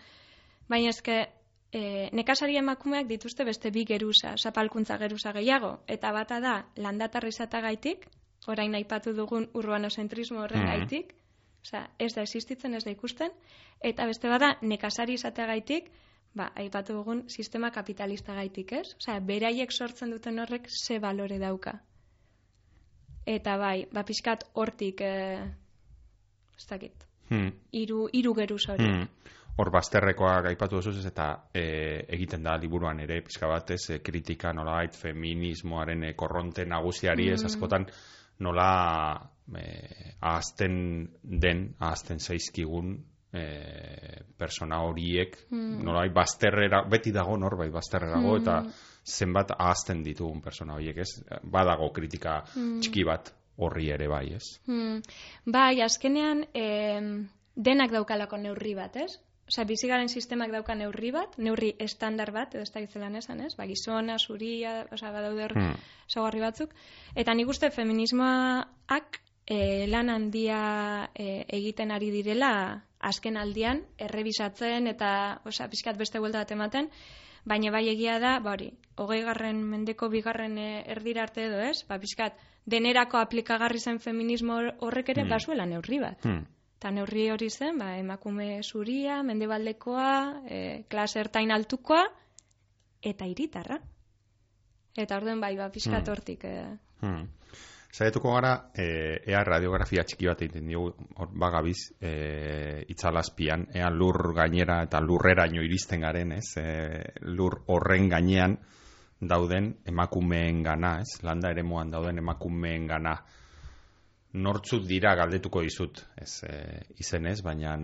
baina eske e, nekazari emakumeak dituzte beste bi geruza, zapalkuntza geruza gehiago, eta bata da landatar izatagaitik, orain aipatu dugun urbanozentrismo horren Mhm. gaitik, osea, ez da existitzen, ez da ikusten, eta beste bada nekazari izateagaitik, ba, aipatu dugun sistema kapitalista gaitik, ez? Osea, beraiek sortzen duten horrek ze balore dauka. Eta bai, ba, pixkat hortik, eh, ez dakit, Hmm. hiru hiru geruz hori. Hmm. Hor bazterrekoak aipatu duzu eta e, egiten da liburuan ere pizka batez e, kritika nolabait feminismoaren e, korronte nagusiari ez Mm. askotan nola e, ahazten den, ahazten zaizkigun e, persona horiek Mm. nolabait bazterrera, beti dago norbait bazterrerago Mm. eta zenbat ahazten ditugun persona horiek ez, badago kritika Mm. txiki bat horri ere bai ez. Hmm. Bai, azkenean em, denak daukalako neurri bat, ez? Osea, bizigaren sistemak dauka neurri bat, neurri estandar bat, edo ez da gizelan esan, ez? Ba, gizona, zuria, osea, badaude hor Hmm. saugarri batzuk. Eta nik uste feminismoak e, lan handia e, egiten ari direla azken aldian, errebisatzen eta, osea, pixkat beste buelta bat ematen, baina bai egia da, ba hori, hogei garren mendeko bigarren e, erdira arte edo ez, ba pixkat, denerako aplikagarri zen feminismo hor- horrek ere Hmm. basuela neurri bat. Hmm. Eta neurri hori zen, ba, emakume zuria, mendebaldekoa, e, klase ertain altukoa, eta hiritarra. Eta orden bai, ba, pixkat Hmm. hortik. E, Hmm. Zaituko gara, e, ea radiografia txiki bat egiten diogu, hor bagabiz, e, itzalazpian, ea lur gainera eta lurreraino iristen garen, ez? E, lur horren gainean dauden emakumeen gana, ez? Landa ere dauden emakumeen gana. Nortzut dira galdetuko dizut, ez e, izenez, baina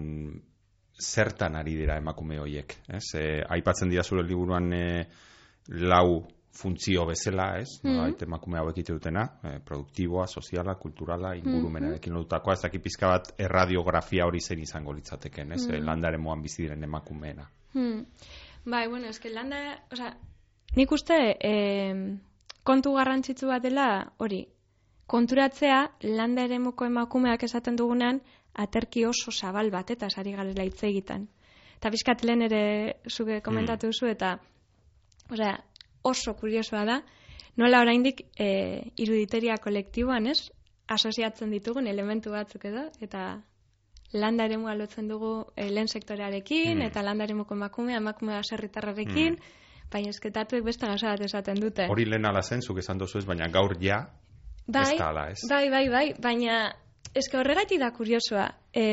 zertan ari dira emakume horiek, ez? E, aipatzen dira zure liburuan e, lau funtzio bezala, ez? Mhm. Nolabait emakume hauek ite dutena, e, produktiboa, soziala, kulturala, ingurumenarekin lotutakoa, ez dakit pizka bat erradiografia hori zen izango litzateken, ez? Mm. Landaren moan bizi diren emakumeena. Hmm. Bai, bueno, eske landa, osea, nik uste eh, kontu garrantzitsu bat dela hori, konturatzea landa eremuko emakumeak esaten dugunean aterki oso zabal bat eta sari garela hitz egiten. Eta bizkat lehen ere zuke komentatu duzu eta osea, oso kuriosoa da nola oraindik eh, iruditeria kolektiboan, ez? asoziatzen ditugun elementu batzuk edo eta landa eremua lotzen dugu eh, lehen sektorearekin, Mm. eta landa eremuko emakumea, emakumea serritarrarekin, baina esketatuek beste gauza bat esaten dute. Hori lehen ala zen, zuk esan dozu ez, baina gaur ja, bai, ez da hala, ez? bai, bai, bai, baina eske horregatik da kuriosoa. E,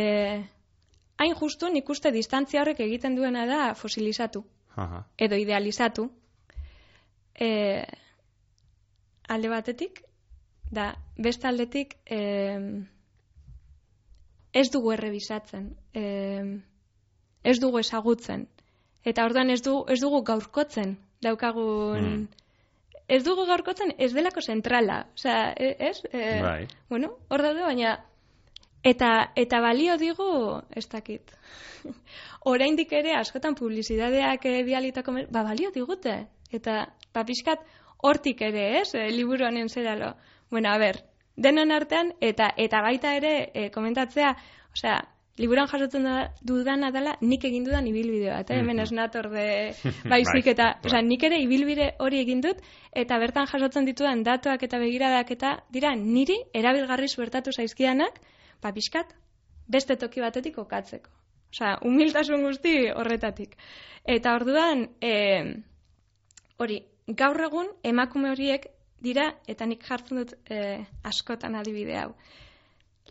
hain justu nik uste distantzia horrek egiten duena da fosilizatu, Aha. edo idealizatu. E, alde batetik, da beste aldetik e, ez dugu errebisatzen, e, ez dugu ezagutzen. Eta orduan ez, du, ez dugu gaurkotzen daukagun... Mm. Ez dugu gaurkotzen ez delako zentrala. Osea, e- ez? E, Bai. Bueno, hor daude, baina... Eta, eta balio digu, ez dakit. Oraindik ere askotan publizidadeak e, bialitako, mer- ba balio digute. Eta, ba pixkat, hortik ere, ez? E, liburu honen zeralo. Bueno, a ber, denon artean, eta eta baita ere, e, komentatzea, osea, liburan jasotzen da, dudana dela, nik egin dudan ibilbide bat, eh? hemen Mhm. ez nator de baizik, Bai, eta, bai. osea, nik ere ibilbide hori egin dut, eta bertan jasotzen ditudan datuak eta begiradak eta dira niri erabilgarri suertatu zaizkidanak, ba pixkat, beste toki batetik okatzeko. Osea, humiltasun guzti horretatik. Eta orduan, e, hori, gaur egun emakume horiek dira, eta nik jartzen dut e, askotan adibide hau.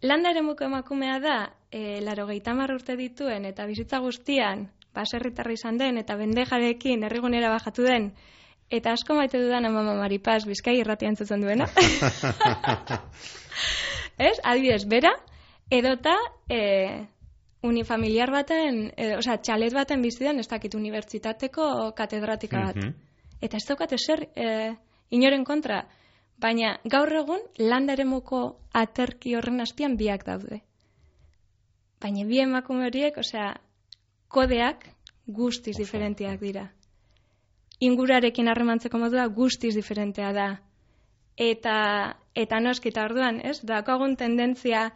Landa eremuko emakumea da, e, laro urte dituen, eta bizitza guztian, baserritarra izan den, eta bendejarekin herrigunera bajatu den, Eta asko maite dudan ama maripaz bizkai irratia entzutzen duena. ez? Adibidez, bera, edota e, unifamiliar baten, e, osea, txalet baten bizidan, ez dakit unibertsitateko katedratika bat. Mhm. Eta ez daukate zer e, inoren kontra, baina gaur egun landaremuko aterki horren azpian biak daude. Baina bi emakume horiek, osea, kodeak guztiz diferentiak dira. Ingurarekin harremantzeko modua guztiz diferentea da. Eta, eta noski, eta orduan, ez? Daukagun tendentzia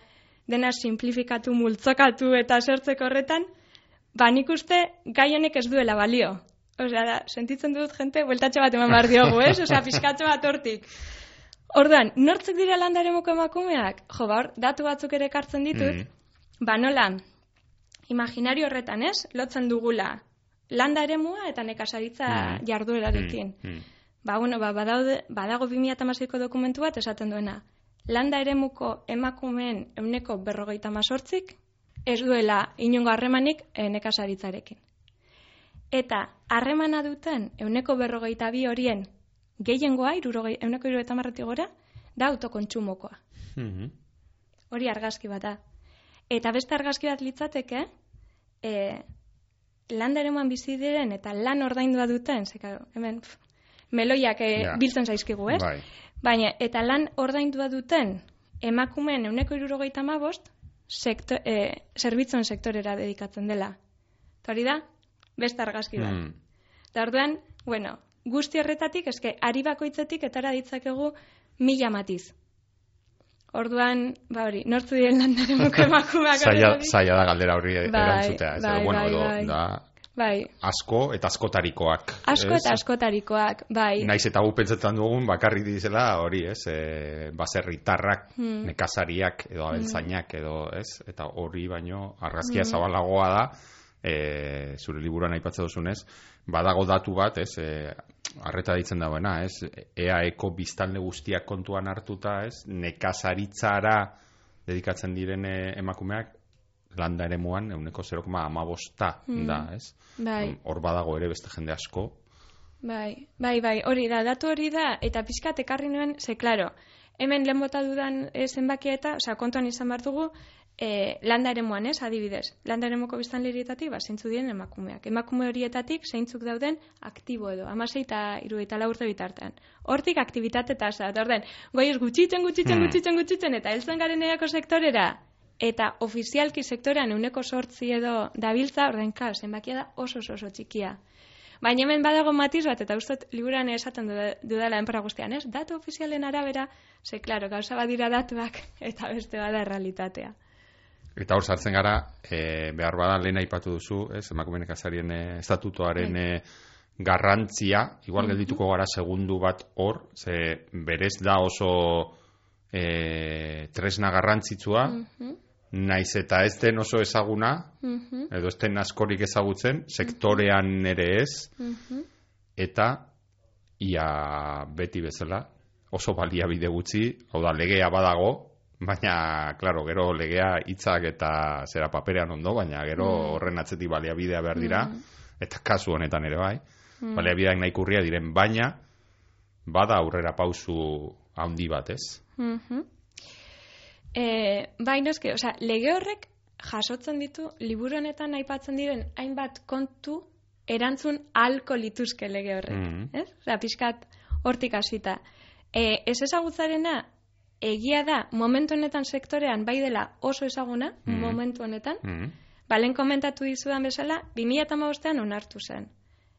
dena simplifikatu, multzokatu eta sortzeko horretan, ba nik uste gai honek ez duela balio. Osea, da, sentitzen dut jente, bueltatxo bat eman behar diogu, ez? Osea, pizkatxo bat hortik. Orduan, nortzuk dira landaremoko emakumeak? Jo, ba, hor, datu batzuk ere ekartzen ditut, Mhm. Ba nola, imaginario horretan, ez? Lotzen dugula landa eremua eta nekazaritza Mhm. jarduerarekin. Mhm. Ba, bueno, ba, badaude, badago 2008ko dokumentu bat esaten duena. Landa eremuko emakumeen euneko berrogeita mazortzik, ez duela inongo harremanik eh, nekazaritzarekin. Eta harremana duten euneko berrogeita bi horien gehiengoa, irurogei, euneko irurogeita marretik gora, da autokontsumokoa. Mhm. Hori argazki bat da. Eta beste argazki bat litzateke, e, landa eremuan bizi diren eta lan ordaindua duten, zeka, hemen, pf, meloiak e, Ja. biltzen zaizkigu, ez? Bai. Baina, eta lan ordaindua duten emakumeen euneko irurogeita mabost, sekto, e, zerbitzuen sektorera dedikatzen dela. Eta hori da, beste argazki bat. Mhm. Eta orduan, bueno, guzti horretatik, eske, ari bakoitzetik etara ditzakegu mila matiz. Orduan, ba hori, nortzu diren landaremuko emakumeak. Zaila, zaila da galdera horri Bai, erantzutea. ez? bai, bueno, bai, edo, bai. da Bai, asko eta askotarikoak. asko ez? eta askotarikoak, bai. Naiz eta gu pentsetan dugun bakarrik dizela hori, ez? E, baserritarrak, Hmm. nekazariak edo abeltzainak edo, ez? Eta hori baino argazkia Hmm. zabalagoa da, e, zure liburuan aipatzen duzunez, badago datu bat, ez? E, arreta ditzen dagoena, ez? EAeko biztanle guztiak kontuan hartuta, ez? Nekazaritzara dedikatzen diren e, emakumeak landa eremuan euneko 0,amabosta da, ez? Bai, Hor badago ere beste jende asko, bai, bai, bai, hori da, datu hori da, eta pixkat ekarri nuen, ze, klaro, hemen lehen bota dudan e, zenbakia eta, oza, kontuan izan behar dugu, e, landa eremuan, ez, adibidez. Landa eremuko biztanlerietatik, ba, zeintzu diren emakumeak. Emakume horietatik, zeintzuk dauden aktibo edo, amasei eta irugaita lau urte bitartean. Hortik aktivitate tasa, eta orden, goiz gutxitzen, gutxitzen, Hmm. gutxitzen, gutxitzen, eta heltzen garen eako sektorera, eta ofizialki sektorean euneko sortzi edo dabiltza, orden, klar, zenbakia da oso oso, oso txikia. Baina hemen badago matiz bat, eta ustot liburan esaten duda- dudala enpera guztian, ez? Datu ofizialen arabera, ze, klaro, gauza badira datuak, eta beste bada realitatea. Eta hor sartzen gara, e, behar bada lehen aipatu duzu, ez, emakume nekazarien e, estatutuaren e, garrantzia, igual geldituko gara segundu bat hor, ze berez da oso e, tresna garrantzitsua, naiz eta ez den oso ezaguna, edo ez den askorik ezagutzen, sektorean ere ez, eta ia beti bezala, oso baliabide gutxi, hau da, legea badago, baina, klaro, gero legea hitzak eta zera paperean ondo, baina gero horren atzetik baliabidea behar dira, eta kasu honetan ere bai, baliabideak nahi kurria diren, baina, bada aurrera pausu handi bat, ez? Mhm. E, bai, noske, osea, lege horrek jasotzen ditu liburu honetan aipatzen diren hainbat kontu erantzun alko lituzke lege horrek, Mhm. ez? Osea, pixkat hortik hasita. E, ez ezagutzarena egia da momentu honetan sektorean bai dela oso ezaguna, Mhm. momentu honetan, Mm Balen komentatu dizudan bezala, 2008an onartu zen.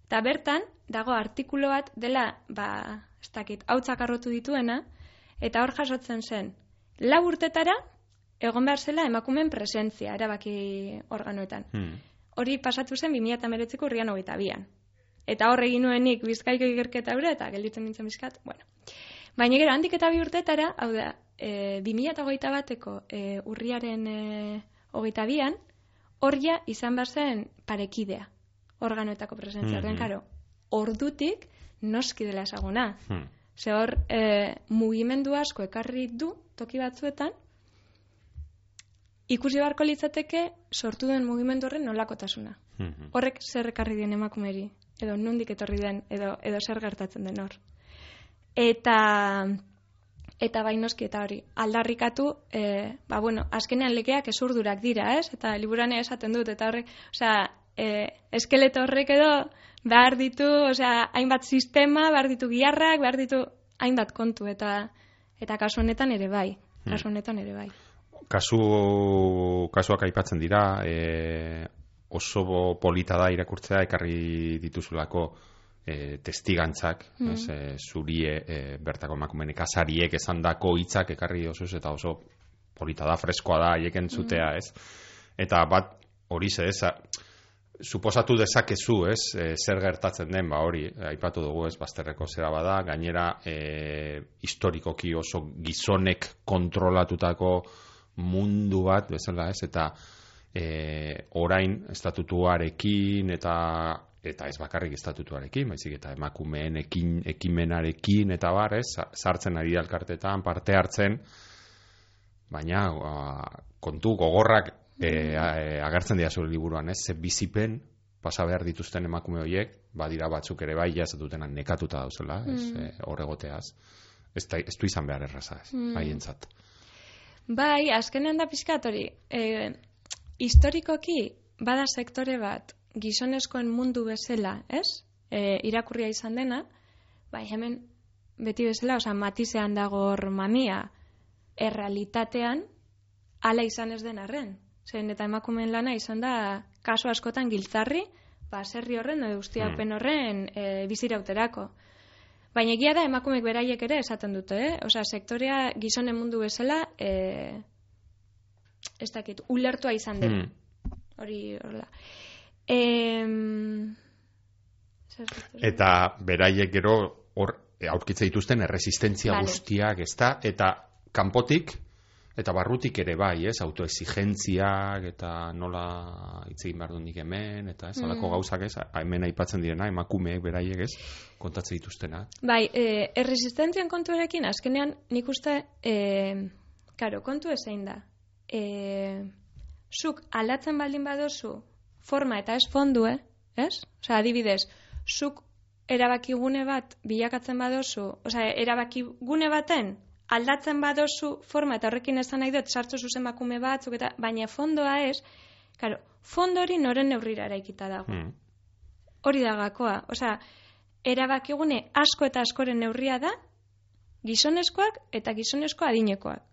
Eta bertan, dago artikulu bat dela, ba, ez dakit, hautzak arrotu dituena, eta hor jasotzen zen, lau urtetara, egon behar zela emakumen presentzia, erabaki organoetan. -hmm. Hori pasatu zen 2008ko urrian hogeita bian. Eta hor egin nuenik bizkaiko ikerketa hura, eta gelditzen nintzen bizkat, bueno. Baina gero, handik eta bi urtetara, hau da, e, 2008 bateko e, urriaren e, hogeita bian, hor ja izan behar zen parekidea, organoetako presentzia. Mm karo, ordutik noski dela esaguna. Hmm. Ze hor, e, mugimendu asko ekarri du toki batzuetan, ikusi beharko litzateke sortu den mugimendu horren nolakotasuna. Mhm. Horrek zer ekarri dien emakumeri. edo nundik etorri den, edo, edo zer gertatzen den hor. Eta, eta bainoski eta hori, aldarrikatu, e, ba bueno, azkenean lekeak esurdurak dira, ez? Eta liburan esaten dut, eta horrek, osea, e, eskeleto horrek edo behar ditu, osea, hainbat sistema, behar ditu giarrak, behar ditu hainbat kontu, eta eta kasu honetan ere bai, kasu honetan ere bai. Kasu, kasuak aipatzen dira, e, oso polita da irakurtzea, ekarri dituzulako e, testigantzak, Mm. ez, e, zurie, e, bertako emakumeen kasariek esandako hitzak ekarri osuz, eta oso polita da, freskoa da, haieken zutea, ez? Eta bat, hori ze, ez, suposatu dezakezu, ez, e, zer gertatzen den, ba hori, aipatu dugu, ez, bazterreko zera bada, gainera, e, historikoki oso gizonek kontrolatutako mundu bat, bezala, ez, eta e, orain estatutuarekin eta eta ez bakarrik estatutuarekin, baizik eta emakumeen ekin, ekimenarekin eta bar, ez, sa- sartzen ari da elkartetan, parte hartzen, baina ba, kontu gogorrak e, a- e, agertzen dira zure liburuan, ez, ze bizipen pasa behar dituzten emakume horiek, badira batzuk ere bai jazatutenan nekatuta dauzela, ez, e, hor egoteaz. Ez, da, ez du izan behar erraza, ez, haientzat. Bai, azkenean da pizkat hori, e, historikoki bada sektore bat gizonezkoen mundu bezala, ez? E, irakurria izan dena, bai hemen beti bezala, osea, matizean dago hor mamia, errealitatean ala izan ez den arren. Zen eta emakumeen lana izan da kaso askotan giltzarri, ba, serri horren edo ustiapen horren e, bizirauterako. Baina egia da emakumeek beraiek ere esaten dute, eh? Osea, sektorea gizonen mundu bezala, eh, ez dakit, ulertua izan dela. Hmm. Hori horrela. Em? Eta beraiek gero hor e, aurkitze dituzten erresistentzia Vale. guztiak, ezta? Eta kanpotik eta barrutik ere bai, ez? Autoexigentziak eta nola hitz egin behar dut nik hemen, eta ez, alako Mm. gauzak ez, hemen aipatzen direna, emakumeek beraiek ez, kontatzen dituztena. Bai, e, erresistentzian kontuarekin, azkenean nik uste, e, karo, kontu ezein da. E, zuk aldatzen baldin badozu forma eta ez fondue, ez? Osea, adibidez, zuk erabakigune bat bilakatzen badozu, osea, erabakigune baten aldatzen badozu forma eta horrekin esan nahi dut sartzo zuzen bakume batzuk eta baina fondoa ez, karo, fondo hori noren neurrira eraikita dago. Hmm. Hori da gakoa. Osea, erabakigune asko eta askoren neurria da gizonezkoak eta gizonezko adinekoak.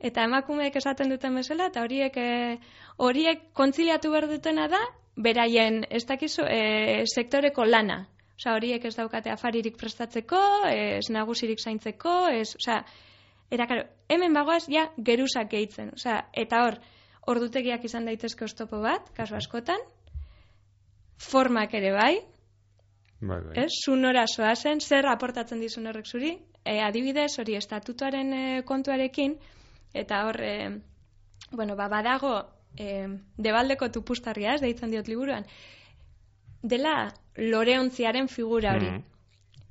Eta emakumeek esaten duten bezala, eta horiek eh, horiek kontziliatu behar dutena da, beraien, ez dakizu, eh, sektoreko lana. Osea, horiek ez daukate afaririk prestatzeko, ez nagusirik zaintzeko, ez, osea, era, karo, hemen bagoaz, ja, geruzak gehitzen. Osea, eta hor, ordutegiak izan daitezke oztopo bat, kasu askotan, formak ere bai, Bai, bai. ez? Zu nora zoazen, zer aportatzen dizun horrek zuri, e, adibidez, hori estatutuaren e, kontuarekin, eta hor, e, bueno, ba, badago, e, debaldeko tupustarria, ez, deitzen diot liburuan, dela loreontziaren figura hori. Mhm.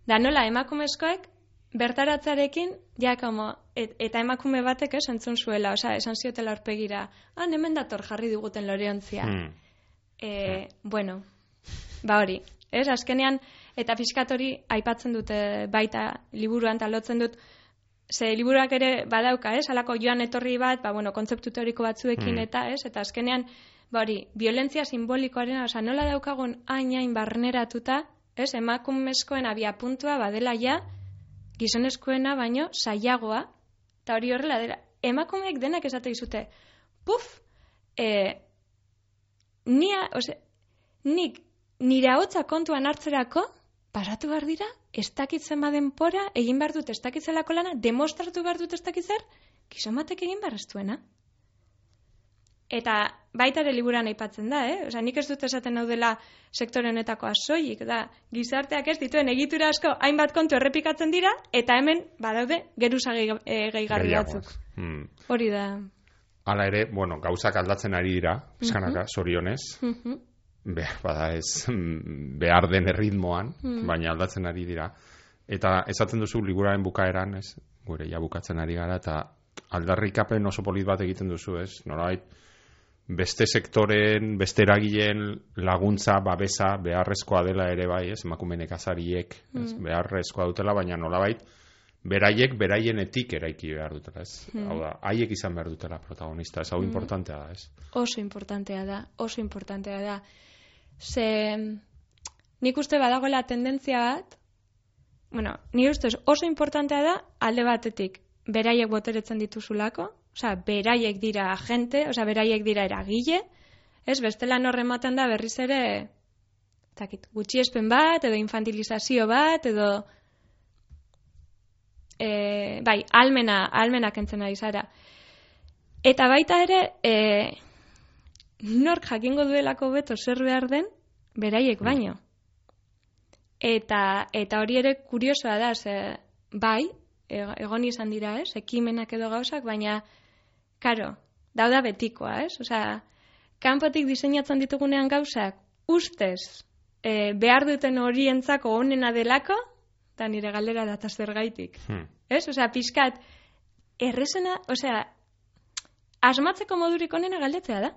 Da nola, emakumezkoek, bertaratzarekin, ja, como, et, eta emakume batek, ez, entzun zuela, osea, esan ziotela horpegira, ah, hemen dator jarri diguten loreontzia. Hmm. E, bueno, ba hori, ez, azkenean, eta fiskat hori aipatzen dute baita liburuan eta lotzen dut, ze liburuak ere badauka, ez, alako joan etorri bat, ba, bueno, kontzeptu teoriko batzuekin Hmm. eta, ez, eta azkenean, ba hori, violentzia simbolikoaren, oza, nola daukagun hain-hain barneratuta, ez, emakumezkoen abia puntua badela ja, gizonezkoena baino saiagoa, eta hori horrela dela, emakumeek denak esate dizute, puf, e, nia, ose, nik nire hotza kontuan hartzerako, pasatu behar dira, ez dakitzen denpora, egin behar dut ez dakitzelako lana, demostratu behar dut ez dakitzer, gizomatek egin behar ez duena. Eta baita ere liburan aipatzen da, eh? Osea, nik ez dut esaten hau dela sektore honetako asoilik, da, gizarteak ez dituen egitura asko hainbat kontu errepikatzen dira, eta hemen, badaude, geruza gehi, batzuk. Hmm. Hori da. Hala ere, bueno, gauzak aldatzen ari dira, pizkanaka, zorionez, Mhm. Behar bada ez mm, behar den erritmoan, Mm. baina aldatzen ari dira. Eta esaten duzu liburaren bukaeran, ez, gure ja bukatzen ari gara, eta aldarrikapen oso polit bat egiten duzu, ez, norbait, beste sektoren, beste eragileen laguntza, babesa, beharrezkoa dela ere bai, ez, emakume nekazariek, ez, Mm. beharrezkoa dutela, baina nolabait, beraiek beraienetik eraiki behar dutela, ez? Mm. Hau da, haiek izan behar dutela protagonista, ez hau importantea da, ez? Oso importantea da, oso importantea da. Ze nik uste badagoela tendentzia bat, bueno, nire ustez oso importantea da alde batetik beraiek boteretzen dituzulako, osea, beraiek dira agente, osea, beraiek dira eragile, ez, bestela norre ematen da berriz ere, takit, gutxiespen bat, edo infantilizazio bat, edo e, bai, almena, almena kentzen ari zara. Eta baita ere, e, nork jakingo duelako beto zer behar den, beraiek baino. Eta, eta hori ere kuriosoa da, ze, bai, e- egon izan dira, ez, ekimenak edo gauzak, baina, karo, dauda betikoa, ez? Osea, kanpotik diseinatzen ditugunean gauzak, ustez, e, behar duten horientzako onena delako, eta nire galdera da eta zergaitik. Hmm. Ez? Osea, pixkat, errezena, osea, asmatzeko modurik onena galdetzea da.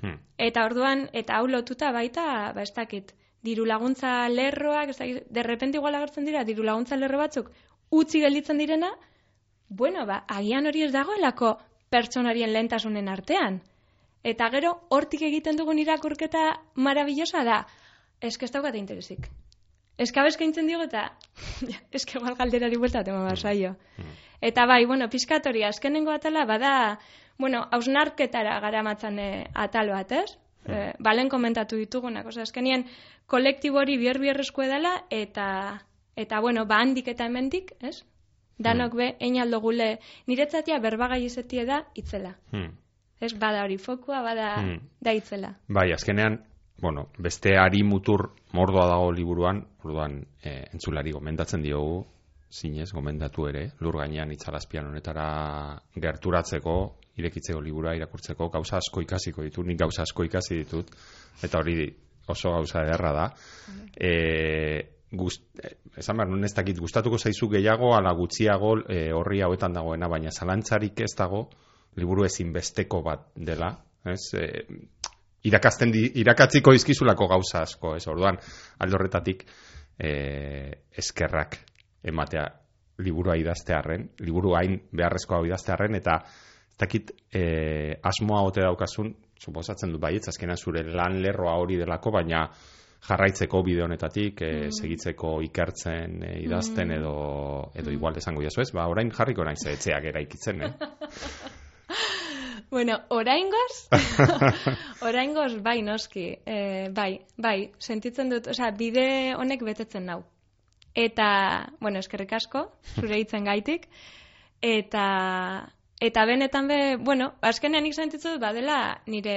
Hmm. Eta orduan, eta hau lotuta baita, ba ez dakit, diru laguntza lerroak, ez dakit, derrepente igual agertzen dira, diru laguntza lerro batzuk, utzi gelditzen direna, bueno, ba, agian hori ez dagoelako pertsonarien lehentasunen artean. Eta gero, hortik egiten dugun irakurketa marabillosa da, eske ez daukate interesik. Eska eskaintzen diogu eta, eske igual galderari buelta tema basaio. Eta bai, bueno, piskatori, azkenengo atala, bada, bueno, hausnarketara garamatzan e, atal bat, ez? E, balen komentatu ditugunak, oza, azkenien kolektibo hori bier bierrezko edala, eta, eta bueno, ba handik eta hemendik, ez? Danok be, einaldo gule, niretzatia berbagai izetie da, itzela. Hmm. Ez, bada hori fokua, bada, Hmm. da itzela. Bai, azkenean, bueno, beste ari mutur mordoa dago liburuan, orduan e, entzulari gomendatzen diogu, zinez, gomendatu ere, lur gainean itzalazpian honetara gerturatzeko, irekitzeko liburua irakurtzeko, gauza asko ikasiko ditu, nik gauza asko ikasi ditut, eta hori oso gauza ederra da. E, gust, eh, esan behar, ez dakit, gustatuko zaizu gehiago, ala gutxiago e, horri hauetan dagoena, baina zalantzarik ez dago, liburu ezinbesteko bat dela, ez? E, irakasten di, irakatziko izkizulako gauza asko, ez? Orduan, alde horretatik e, eskerrak ematea liburua idaztearren, liburu hain beharrezkoa idaztearren, eta ez dakit e, asmoa ote daukasun, suposatzen dut baietz, azkena zure lan lerroa hori delako, baina jarraitzeko bide honetatik, e, segitzeko ikertzen, e, idazten edo edo igual esango jazu ez, ba, orain jarriko naiz etxeak eraikitzen, eh? Bueno, oraingoz, oraingoz bai noski, e, bai, bai, sentitzen dut, osea, bide honek betetzen nau. Eta, bueno, eskerrik asko, zure hitzen gaitik, eta, eta benetan be, bueno, azkenean nik sentitzen dut, badela nire,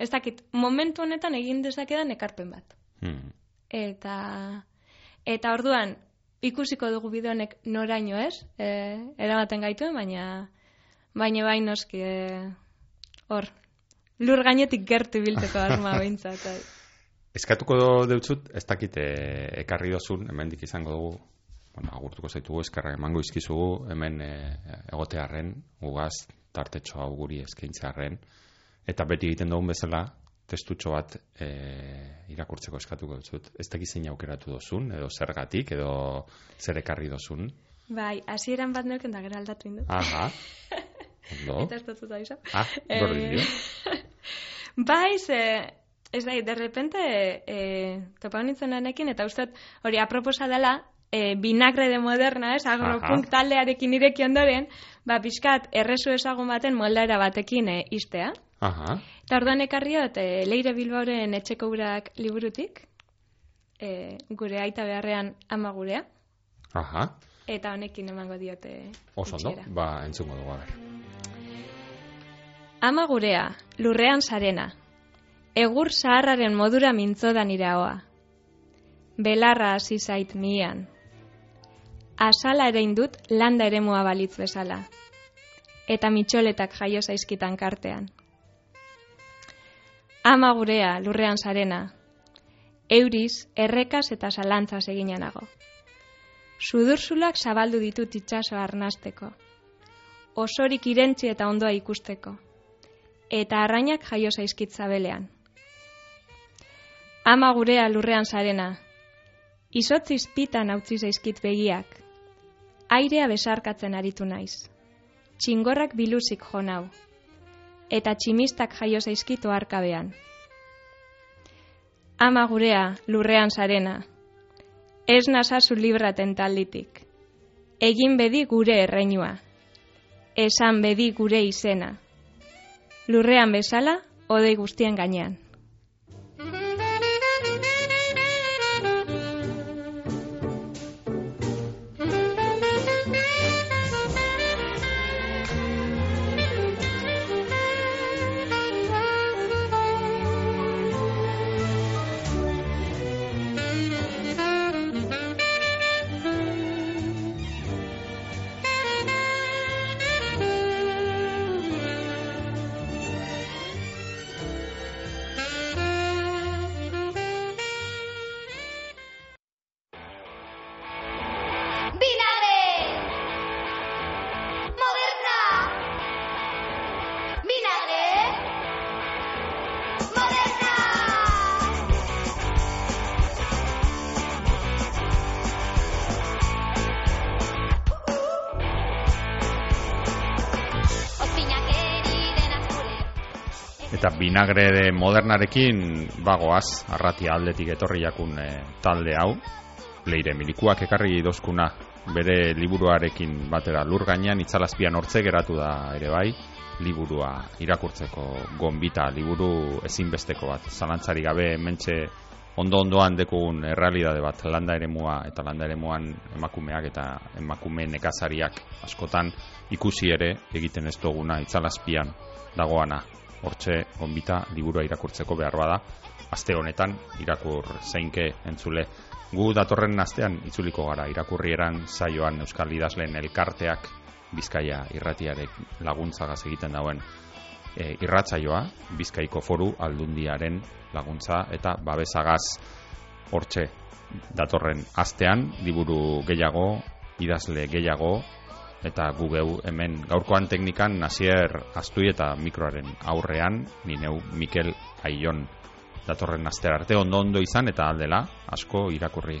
ez dakit, momentu honetan egin dezakedan ekarpen bat. Hmm. Eta, eta orduan, ikusiko dugu bide honek noraino ez, e, eramaten gaituen, baina, baina bai noski, e, hor, lur gainetik gertu biltzeko asma behintzat. Eskatuko deutzut, ez dakit eh, ekarri dozun, hemendik izango dugu, bueno, agurtuko zaitugu, eskarra emango izkizugu, hemen eh, egotearren, ugaz, tartetxo hau guri eskaintzearren, eta beti egiten dugun bezala, testutxo bat eh, irakurtzeko eskatuko dut. Ez dakit zein aukeratu dozun, edo zergatik, edo zer ekarri dozun. Bai, hasieran bat neuken da gero aldatu indu. Aha. Ondo. Eta ez dut. Ah, Eh, gordin dio. Bai, ze, ez da, de repente, e, topa nintzen lanekin, eta uste dut, hori aproposa dela, e, binagre de moderna, ez, agropunk taldearekin ireki ondoren, ba, pixkat, errezu ezagun baten moldaera batekin e, iztea. Aha. Eta orduan ekarriot, e, Leire Bilbaoren etxeko urak liburutik, e, gure aita beharrean ama gurea, Aha. eta honekin emango diote Oso ondo, ba, entzungo dugu, a ber. Ama gurea, lurrean sarena, egur zaharraren modura mintzodan iraoa. Belarra hasi zait mian. Asala ere indut landa eremua balitz bezala. Eta mitxoletak jaio zaizkitan kartean. Ama gurea, lurrean sarena, euriz, errekaz eta zalantzaz eginanago. Sudursulak zabaldu ditut itxaso arnasteko. Osorik irentzi eta ondoa ikusteko eta arrainak jaio zaizkit zabelean. Ama gurea lurrean sarena, izotz izpitan hautzi zaizkit begiak, airea besarkatzen aritu naiz, txingorrak biluzik jo nau, eta tximistak jaio zaizkito arkabean. Ama gurea lurrean sarena, ez nazazu libraten talditik, egin bedi gure erreinua, esan bedi gure izena, lurrean bezala, odei guztien gainean. Eta binagre de modernarekin bagoaz, arratia aldetik etorri jakun eh, talde hau, leire milikuak ekarri dozkuna bere liburuarekin batera. Lur gainean itzalazpian hortze geratu da ere bai, liburua irakurtzeko gonbita, liburu ezinbesteko bat, zalantzari gabe mentxe ondo-ondoan dekugun errealidade bat, landa eremua eta landa eremuan emakumeak eta emakume nekazariak askotan ikusi ere egiten ez duguna itzalazpian dagoana. Hortxe, gonbita, liburua irakurtzeko behar bada, aste honetan irakur zeinke entzule. Gu datorren astean itzuliko gara irakurrieran saioan Euskal Idazleen elkarteak Bizkaia irratiarek laguntzagaz egiten dauen e, irratsaioa Bizkaiko Foru Aldundiaren laguntza eta babesagaz hortxe datorren astean liburu gehiago, idazle gehiago eta gu geu hemen gaurkoan teknikan Nasier Astui eta mikroaren aurrean ni neu Mikel Aion datorren aster arte ondo ondo izan eta aldela asko irakurri.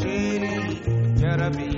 Sheri, Jarabi.